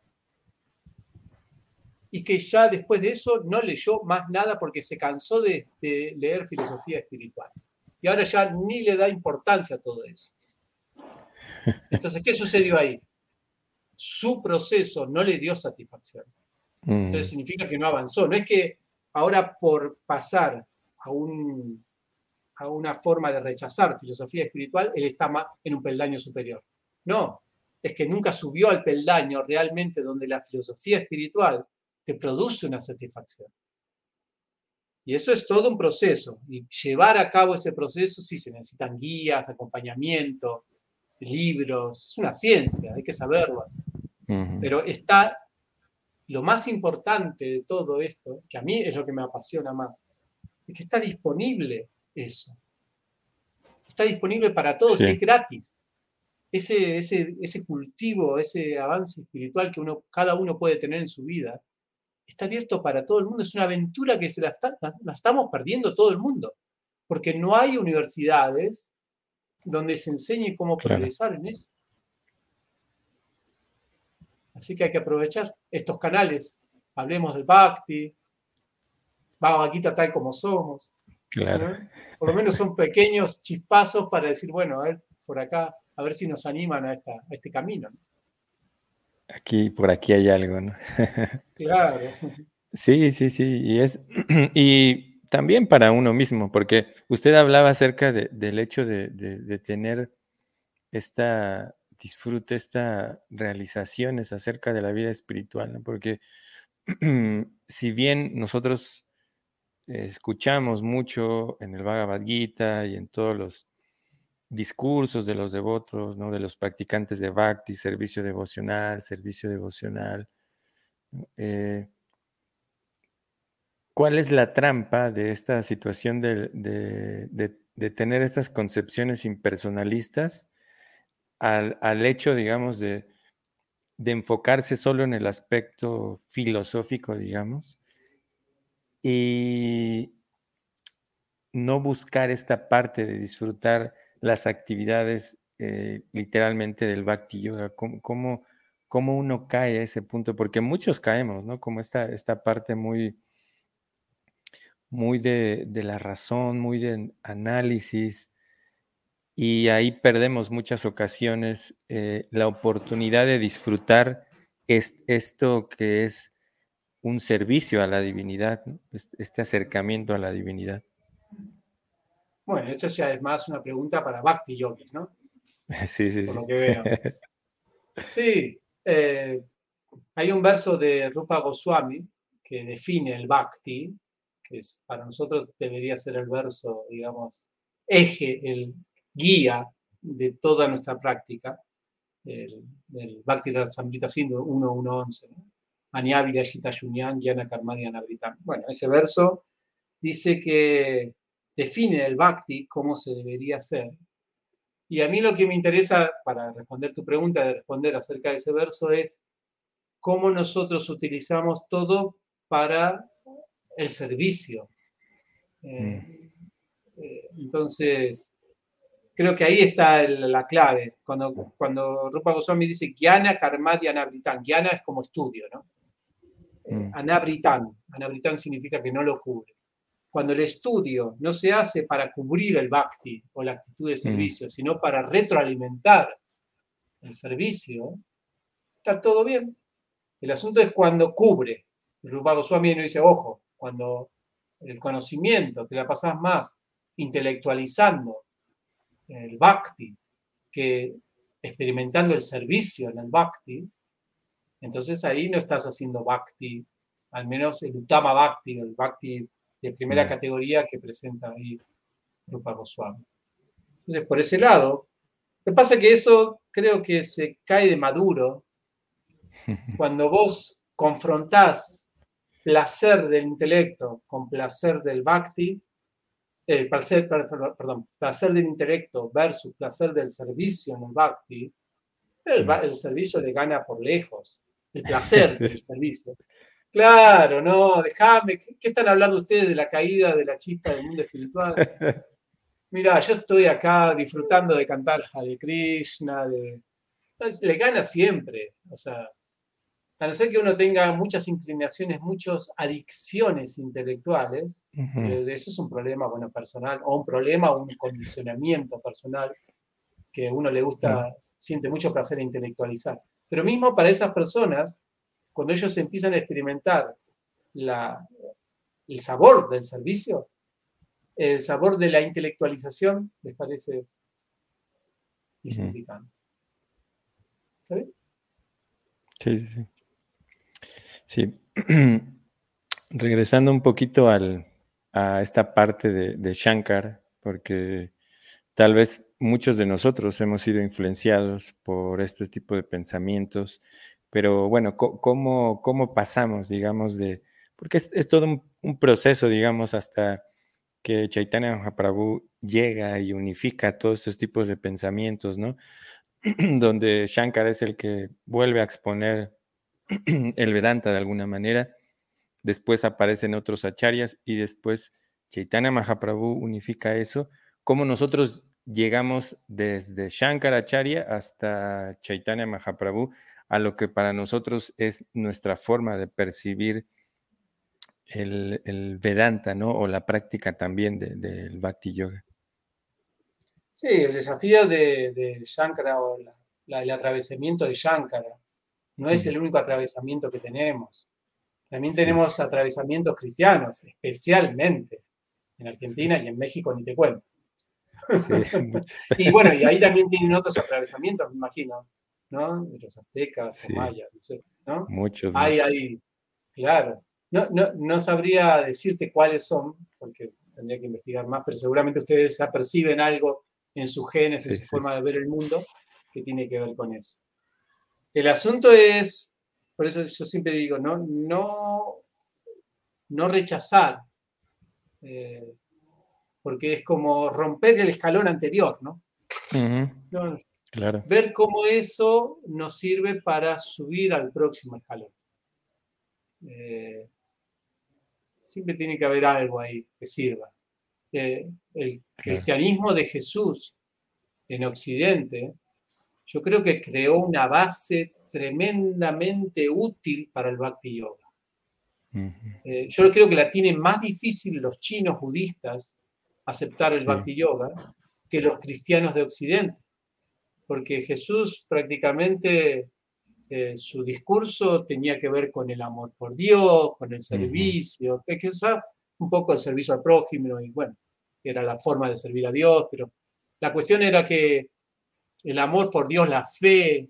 y que ya después de eso no leyó más nada porque se cansó de, leer filosofía espiritual. Y ahora ya ni le da importancia a todo eso. Entonces, ¿qué sucedió ahí? Su proceso no le dio satisfacción. Mm. Entonces significa que no avanzó. No es que ahora por pasar a, un, a una forma de rechazar filosofía espiritual, él está en un peldaño superior. No, es que nunca subió al peldaño realmente donde la filosofía espiritual te produce una satisfacción. Y eso es todo un proceso. Y llevar a cabo ese proceso sí se necesitan guías, acompañamiento, libros. Es una ciencia, hay que saberlo hacer. Pero está lo más importante de todo esto, que a mí es lo que me apasiona más, es que está disponible eso. Está disponible para todos y es gratis. Ese, ese, ese cultivo, ese avance espiritual que uno, cada uno puede tener en su vida, está abierto para todo el mundo. Es una aventura que se la, estamos perdiendo todo el mundo, porque no hay universidades donde se enseñe cómo progresar en eso. Así que hay que aprovechar estos canales. Hablemos del Bhakti, Bhagavad Gita tal como somos. Claro. Por lo menos son pequeños chispazos para decir, bueno, a ver, por acá, a ver si nos animan a, esta, a este camino. Aquí, por aquí hay algo, ¿no? [laughs] claro. Sí, sí, sí. Y es, [clears throat] y también para uno mismo, porque usted hablaba acerca del hecho de, tener esta disfrute, esta realizaciones acerca de la vida espiritual, ¿no? Porque [clears throat] si bien nosotros escuchamos mucho en el Bhagavad Gita y en todos los discursos de los devotos, ¿no? de los practicantes de bhakti, servicio devocional, servicio devocional. Eh, ¿Cuál es la trampa de esta situación de, tener estas concepciones impersonalistas al, al hecho, digamos, de, enfocarse solo en el aspecto filosófico, digamos, y no buscar esta parte de disfrutar las actividades eh, literalmente del Bhakti Yoga? ¿Cómo, ¿Cómo, uno cae a ese punto? Porque muchos caemos, ¿no? Como esta, esta parte muy, muy de, la razón, muy de análisis, y ahí perdemos muchas ocasiones eh, la oportunidad de disfrutar esto que es un servicio a la divinidad, este acercamiento a la divinidad. Bueno, esto ya es más una pregunta para Bhakti Yogis, ¿no? [laughs] Sí, sí, Por sí. lo que veo. [laughs] Sí, eh, hay un verso de Rupa Goswami que define el Bhakti, que es, para nosotros debería ser el verso, digamos, eje, el guía de toda nuestra práctica, el, el Bhakti Rasamrita Sindhu 1.1.11. Anyavira Shita Shunyan, Yana Karmani Bueno, ese verso dice que define el bhakti, cómo se debería hacer. Y a mí lo que me interesa, para responder tu pregunta, de responder acerca de ese verso, es cómo nosotros utilizamos todo para el servicio. Eh, mm. eh, entonces, creo que ahí está la clave. Cuando, cuando Rupa Goswami dice Gyana Karma Anabritan, Gyana es como estudio, ¿no? Eh, anabritan, Anabritan significa que no lo cubre cuando el estudio no se hace para cubrir el bhakti o la actitud de mm. servicio, sino para retroalimentar el servicio, está todo bien. El asunto es cuando cubre. Rupa Goswami nos dice, ojo, cuando el conocimiento te la pasas más intelectualizando el bhakti que experimentando el servicio en el bhakti, entonces ahí no estás haciendo bhakti, al menos el Uttama bhakti, el bhakti de primera mm. categoría que presenta ahí Rupa Goswami. Entonces, por ese lado, lo que pasa es que eso creo que se cae de maduro [laughs] cuando vos confrontás placer del intelecto con placer del bhakti, eh, placer, perdón, placer del intelecto versus placer del servicio en el bhakti, el, mm. el servicio le gana por lejos, el placer [laughs] del servicio. Claro, no, déjame. ¿Qué, están hablando ustedes de la caída de la chispa del mundo espiritual? Mira, yo estoy acá disfrutando de cantar Hare Krishna, de... le gana siempre. O sea, a no ser que uno tenga muchas inclinaciones, muchas adicciones intelectuales, eh, eso es un problema, bueno, personal, o un problema, o un condicionamiento personal que a uno le gusta, siente mucho placer intelectualizar. Pero mismo para esas personas, cuando ellos empiezan a experimentar el sabor del servicio, el sabor de la intelectualización les parece insignificante. ¿Sabes? Sí, sí, sí. Sí. [clears throat] Regresando un poquito a esta parte de, Shankar, porque tal vez muchos de nosotros hemos sido influenciados por este tipo de pensamientos pero bueno, ¿cómo, cómo pasamos, digamos, de... Porque es, todo un, proceso, digamos, hasta que Chaitanya Mahaprabhu llega y unifica todos estos tipos de pensamientos, ¿no? [clears throat] Donde Shankar es el que vuelve a exponer [clears throat] el Vedanta de alguna manera, después aparecen otros acharyas y después Chaitanya Mahaprabhu unifica eso. ¿Cómo nosotros llegamos desde Shankaracharya hasta Chaitanya Mahaprabhu a lo que para nosotros es nuestra forma de percibir el, Vedanta, ¿no? O la práctica también del Bhakti Yoga. Sí, el desafío de, Shankara o el atravesamiento de Shankara no es el único atravesamiento que tenemos. También tenemos atravesamientos cristianos, especialmente en Argentina y en México, ni te cuento. [laughs] y bueno, y ahí también tienen otros atravesamientos, me imagino. ¿No? De los aztecas, mayas, ¿no? Muchos. Hay, hay, claro. no, no, no, sabría decirte cuáles son, porque tendría que investigar más, pero seguramente ustedes ya perciben algo en sus genes, en su forma de ver el mundo, que tiene que ver con eso. El asunto es, por eso yo siempre digo, no, no, no rechazar, eh, porque es como romper el escalón anterior, ¿no? Claro. Ver cómo eso nos sirve para subir al próximo escalón. Eh, siempre tiene que haber algo ahí que sirva. Eh, el cristianismo de Jesús en Occidente, yo creo que creó una base tremendamente útil para el Bhakti Yoga. Eh, yo creo que la tienen más difícil los chinos budistas aceptar el Bhakti Yoga que los cristianos de Occidente, porque Jesús prácticamente eh, su discurso tenía que ver con el amor por Dios, con el servicio, que quizás un poco el servicio al prójimo, y bueno, era la forma de servir a Dios, pero la cuestión era que el amor por Dios, la fe,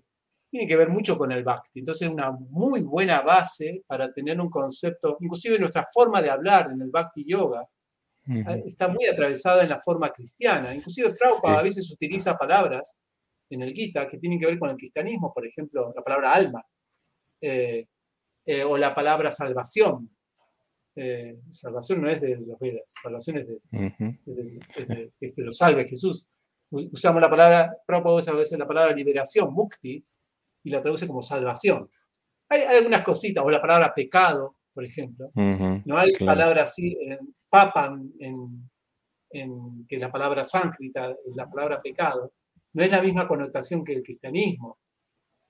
tiene que ver mucho con el bhakti. Entonces, una muy buena base para tener un concepto, inclusive nuestra forma de hablar en el bhakti yoga, eh, está muy atravesada en la forma cristiana. Inclusive Prabhupada a veces utiliza palabras en el Gita que tienen que ver con el cristianismo, por ejemplo, la palabra alma eh, eh, o la palabra salvación. Eh, salvación no es de los Vedas, salvación es de, que lo salve Jesús. Usamos la palabra, Prabhupada usa a veces la palabra liberación, mukti, y la traduce como salvación. Hay, algunas cositas, o la palabra pecado, por ejemplo. no hay palabra así, papan, en, en, que la palabra sánscrita, la palabra pecado no es la misma connotación que el cristianismo.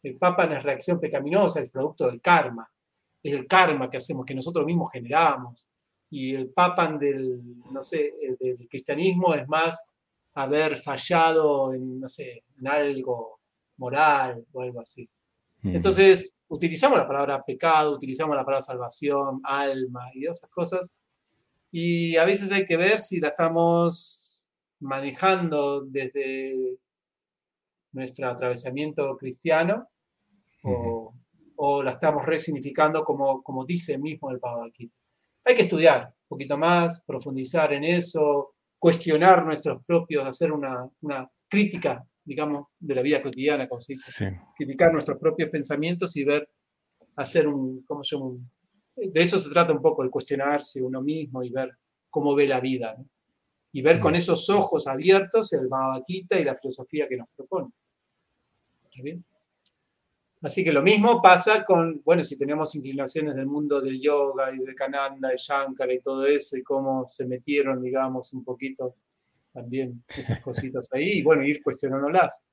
El Papa no es reacción pecaminosa, es producto del karma. Es el karma que hacemos, que nosotros mismos generamos. Y el Papa del, no sé, del cristianismo es más haber fallado en, no sé, en algo moral o algo así. Entonces, utilizamos la palabra pecado, utilizamos la palabra salvación, alma y esas cosas. Y a veces hay que ver si la estamos manejando desde nuestro atravesamiento cristiano o, o, la estamos resignificando como, como dice mismo el Bhagavad Hay que estudiar un poquito más, profundizar en eso, cuestionar nuestros propios, hacer una, una crítica, digamos, de la vida cotidiana, criticar nuestros propios pensamientos y ver, hacer un, ¿cómo se llama? de eso se trata un poco, el cuestionarse uno mismo y ver cómo ve la vida. Y ver con esos ojos abiertos el Bhagavad y la filosofía que nos propone. Así que lo mismo pasa con, bueno, si tenemos inclinaciones del mundo del yoga y de Kananda, y Shankara y todo eso, y cómo se metieron, digamos, un poquito también esas cositas ahí, y bueno, ir cuestionándolas.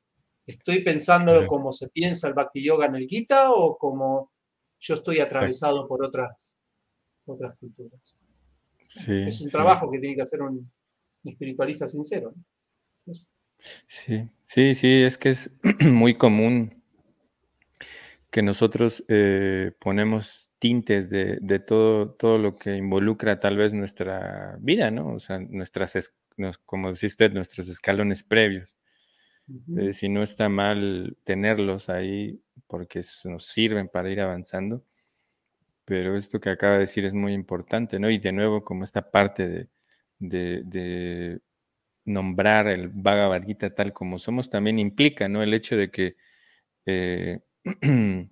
¿Estoy pensándolo como se piensa el Bhakti Yoga en el Gita o como yo estoy atravesado por otras, otras culturas? es un trabajo que tiene que hacer un, espiritualista sincero. Sí, sí, sí, es que es [clears throat] muy común que nosotros eh, ponemos tintes de, todo, todo lo que involucra tal vez nuestra vida, ¿no? O sea, nuestras, como decía usted, nuestros escalones previos. Eh, si no está mal tenerlos ahí porque nos sirven para ir avanzando, pero esto que acaba de decir es muy importante, ¿no? Y de nuevo, como esta parte de nombrar el Bhagavad Gita tal como somos también implica, ¿no? El hecho de que, eh, [clears throat]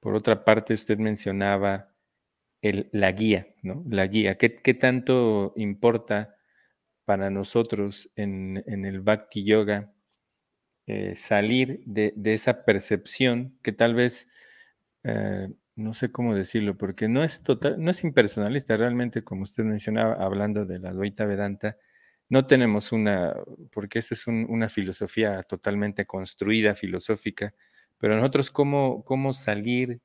por otra parte, usted mencionaba la guía, ¿no? La guía. ¿Qué, tanto importa para nosotros en, el Bhakti Yoga eh, salir de, esa percepción que tal vez, eh, no sé cómo decirlo, porque no es total, no es impersonalista realmente, como usted mencionaba, hablando de la Dvaita Vedanta, no tenemos una, porque esa es una filosofía totalmente construida, filosófica, pero nosotros cómo, cómo salir,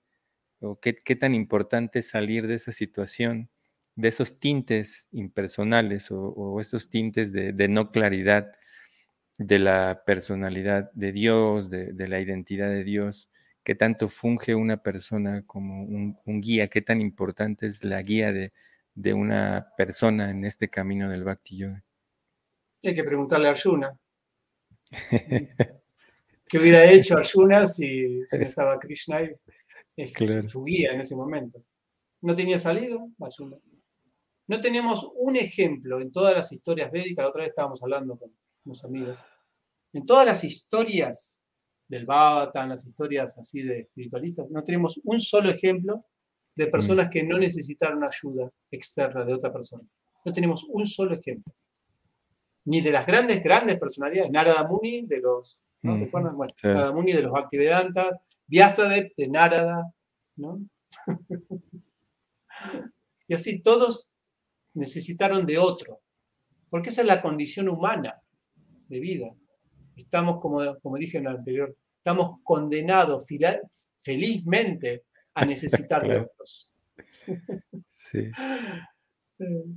o qué, tan importante es salir de esa situación, de esos tintes impersonales o, esos tintes de, no claridad de la personalidad de Dios, de, la identidad de Dios, qué tanto funge una persona como un, guía, qué tan importante es la guía de, de una persona en este camino del Bhakti Yoga. Hay que preguntarle a Arjuna. [laughs] ¿Qué hubiera hecho Arjuna si, estaba Krishna ahí? Es su guía en ese momento. No tenía salida, No tenemos un ejemplo en todas las historias védicas, la otra vez estábamos hablando con unos amigos, en todas las historias del Bhavatan, las historias así de espiritualistas, no tenemos un solo ejemplo de personas que no necesitaron ayuda externa de otra persona. No tenemos un solo ejemplo. Ni de las grandes, grandes personalidades. Narada Muni de los, ¿no? Narada Muni de los Bhaktivedantas, Vyasadeva de Narada, ¿no? [laughs] y así todos necesitaron de otro, porque esa es la condición humana de vida. Estamos, como, como dije en el anterior, estamos condenados felizmente a necesitar [laughs] de otros. Sí. [laughs]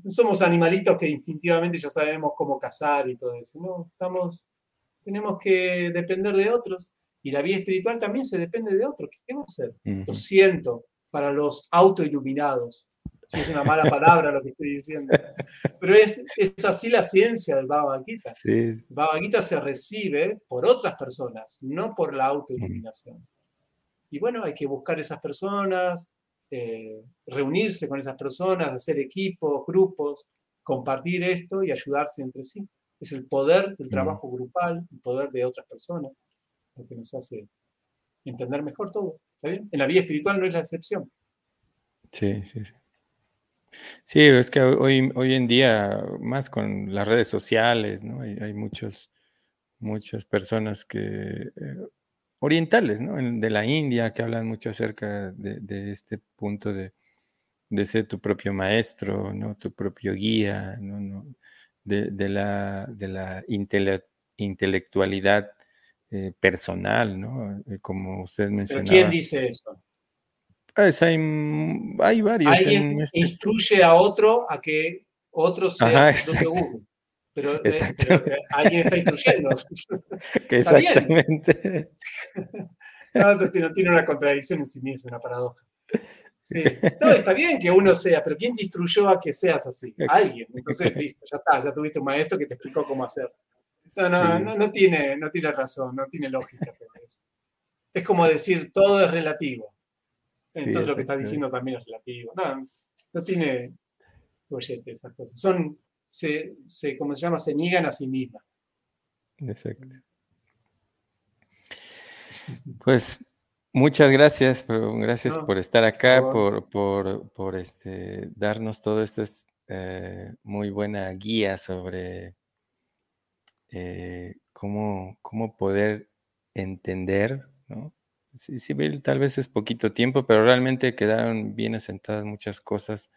Somos animalitos que instintivamente ya sabemos cómo cazar y todo eso. No, estamos, tenemos que depender de otros. Y la vida espiritual también se depende de otros. ¿Qué va a hacer? Lo siento para los autoiluminados. Si es una mala palabra lo que estoy diciendo. Pero es, es así la ciencia del Bhagavad Gita. Sí. Bhagavad Gita se recibe por otras personas, no por la autoiluminación. Y bueno, hay que buscar esas personas, eh, reunirse con esas personas, hacer equipos, grupos, compartir esto y ayudarse entre sí. Es el poder del trabajo grupal, el poder de otras personas, lo que nos hace entender mejor todo. ¿Está bien? En la vida espiritual no es la excepción. Sí, sí, sí. Sí, es que hoy, hoy en día, más con las redes sociales, ¿no? Hay, muchos, muchas personas que eh, orientales, ¿no? De la India, que hablan mucho acerca de, este punto de, ser tu propio maestro, ¿no? Tu propio guía, ¿no? De, la, de la intelectualidad eh, personal, ¿no? Eh, como usted mencionaba. quién dice eso? Pues hay, hay varios. Alguien este instruye a otro a que otro sea su propio pero, eh, eh, alguien está instruyendo. [laughs] Exactamente. [laughs] no, tiene una contradicción en sí mismo, es una paradoja. No, está bien que uno sea, pero ¿quién te instruyó a que seas así? Alguien. Entonces, listo, ya está, ya tuviste un maestro que te explicó cómo hacer. No, no, no, no, tiene, no tiene razón, no tiene lógica. Es como decir, todo es relativo. Entonces lo que estás diciendo también es relativo. No, no tiene esas cosas. Son se, se, se llama? Se niegan a sí mismas. Exacto. Pues muchas gracias, gracias por estar acá, por, por, este, darnos todo esto. Es eh, muy buena guía sobre eh, cómo, cómo poder entender, ¿no? Sí, sí, tal vez es poquito tiempo, pero realmente quedaron bien asentadas muchas cosas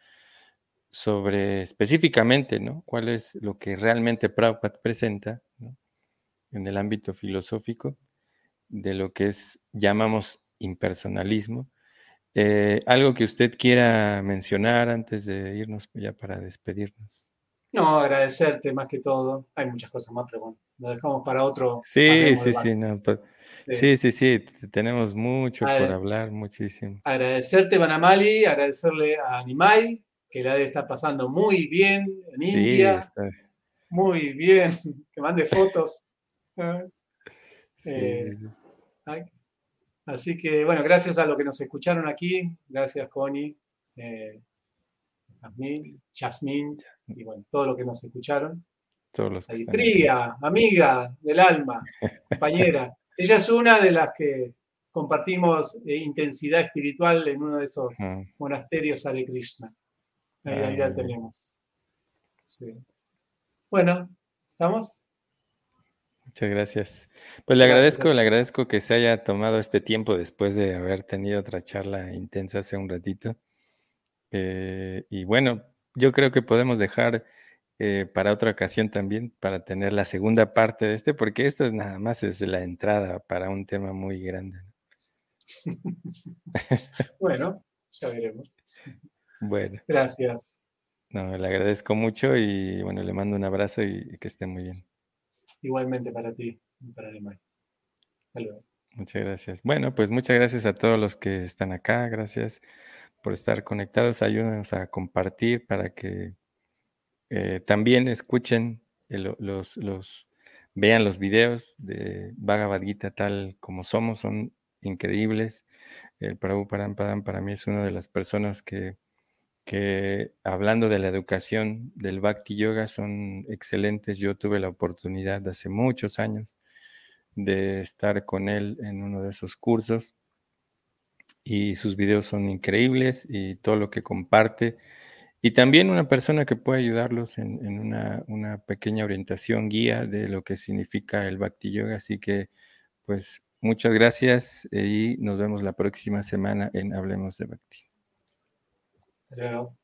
sobre específicamente, ¿no? ¿Cuál es lo que realmente Prabhupada presenta en el ámbito filosófico de lo que es, llamamos impersonalismo? Eh, ¿Algo que usted quiera mencionar antes de irnos ya para despedirnos? No, agradecerte más que todo. Hay muchas cosas más, pero bueno, lo dejamos para otro. Sí, sí, sí, pues, sí, sí, sí, tenemos mucho por hablar, muchísimo. Agradecerte, Banamali, agradecerle a Animai, que la debe estar pasando muy bien en India. Muy bien, [laughs] que mande fotos. Eh, así que, bueno, gracias a los que nos escucharon aquí. Gracias, Connie, eh, Jasmine, y bueno, todos los que nos escucharon. Todos los amiga del alma, [laughs] compañera. Ella es una de las que compartimos eh, intensidad espiritual en uno de esos monasterios Hare Krishna. Ahí, ya tenemos. Bueno, ¿estamos? Muchas gracias. Pues le agradezco, le agradezco que se haya tomado este tiempo después de haber tenido otra charla intensa hace un ratito. Eh, y bueno, yo creo que podemos dejar eh, para otra ocasión también, para tener la segunda parte de este, porque esto es nada más es la entrada para un tema muy grande. [laughs] bueno, ya veremos. Bueno. Gracias. No, le agradezco mucho y bueno, le mando un abrazo y, que esté muy bien. Igualmente para ti y para Alemania. Muchas gracias. Bueno, pues muchas gracias a todos los que están acá. Gracias por estar conectados. Ayúdenos a compartir para que eh, también escuchen los, los, vean los videos de Bhagavad Gita tal como somos. Son increíbles. El Prabhupada para mí es una de las personas que que hablando de la educación del Bhakti Yoga son excelentes. Yo tuve la oportunidad hace muchos años de estar con él en uno de esos cursos y sus videos son increíbles y todo lo que comparte. Y también una persona que puede ayudarlos en, una, una, pequeña orientación, guía de lo que significa el Bhakti Yoga. Así que, pues, muchas gracias y nos vemos la próxima semana en Hablemos de Bhakti. Hasta luego.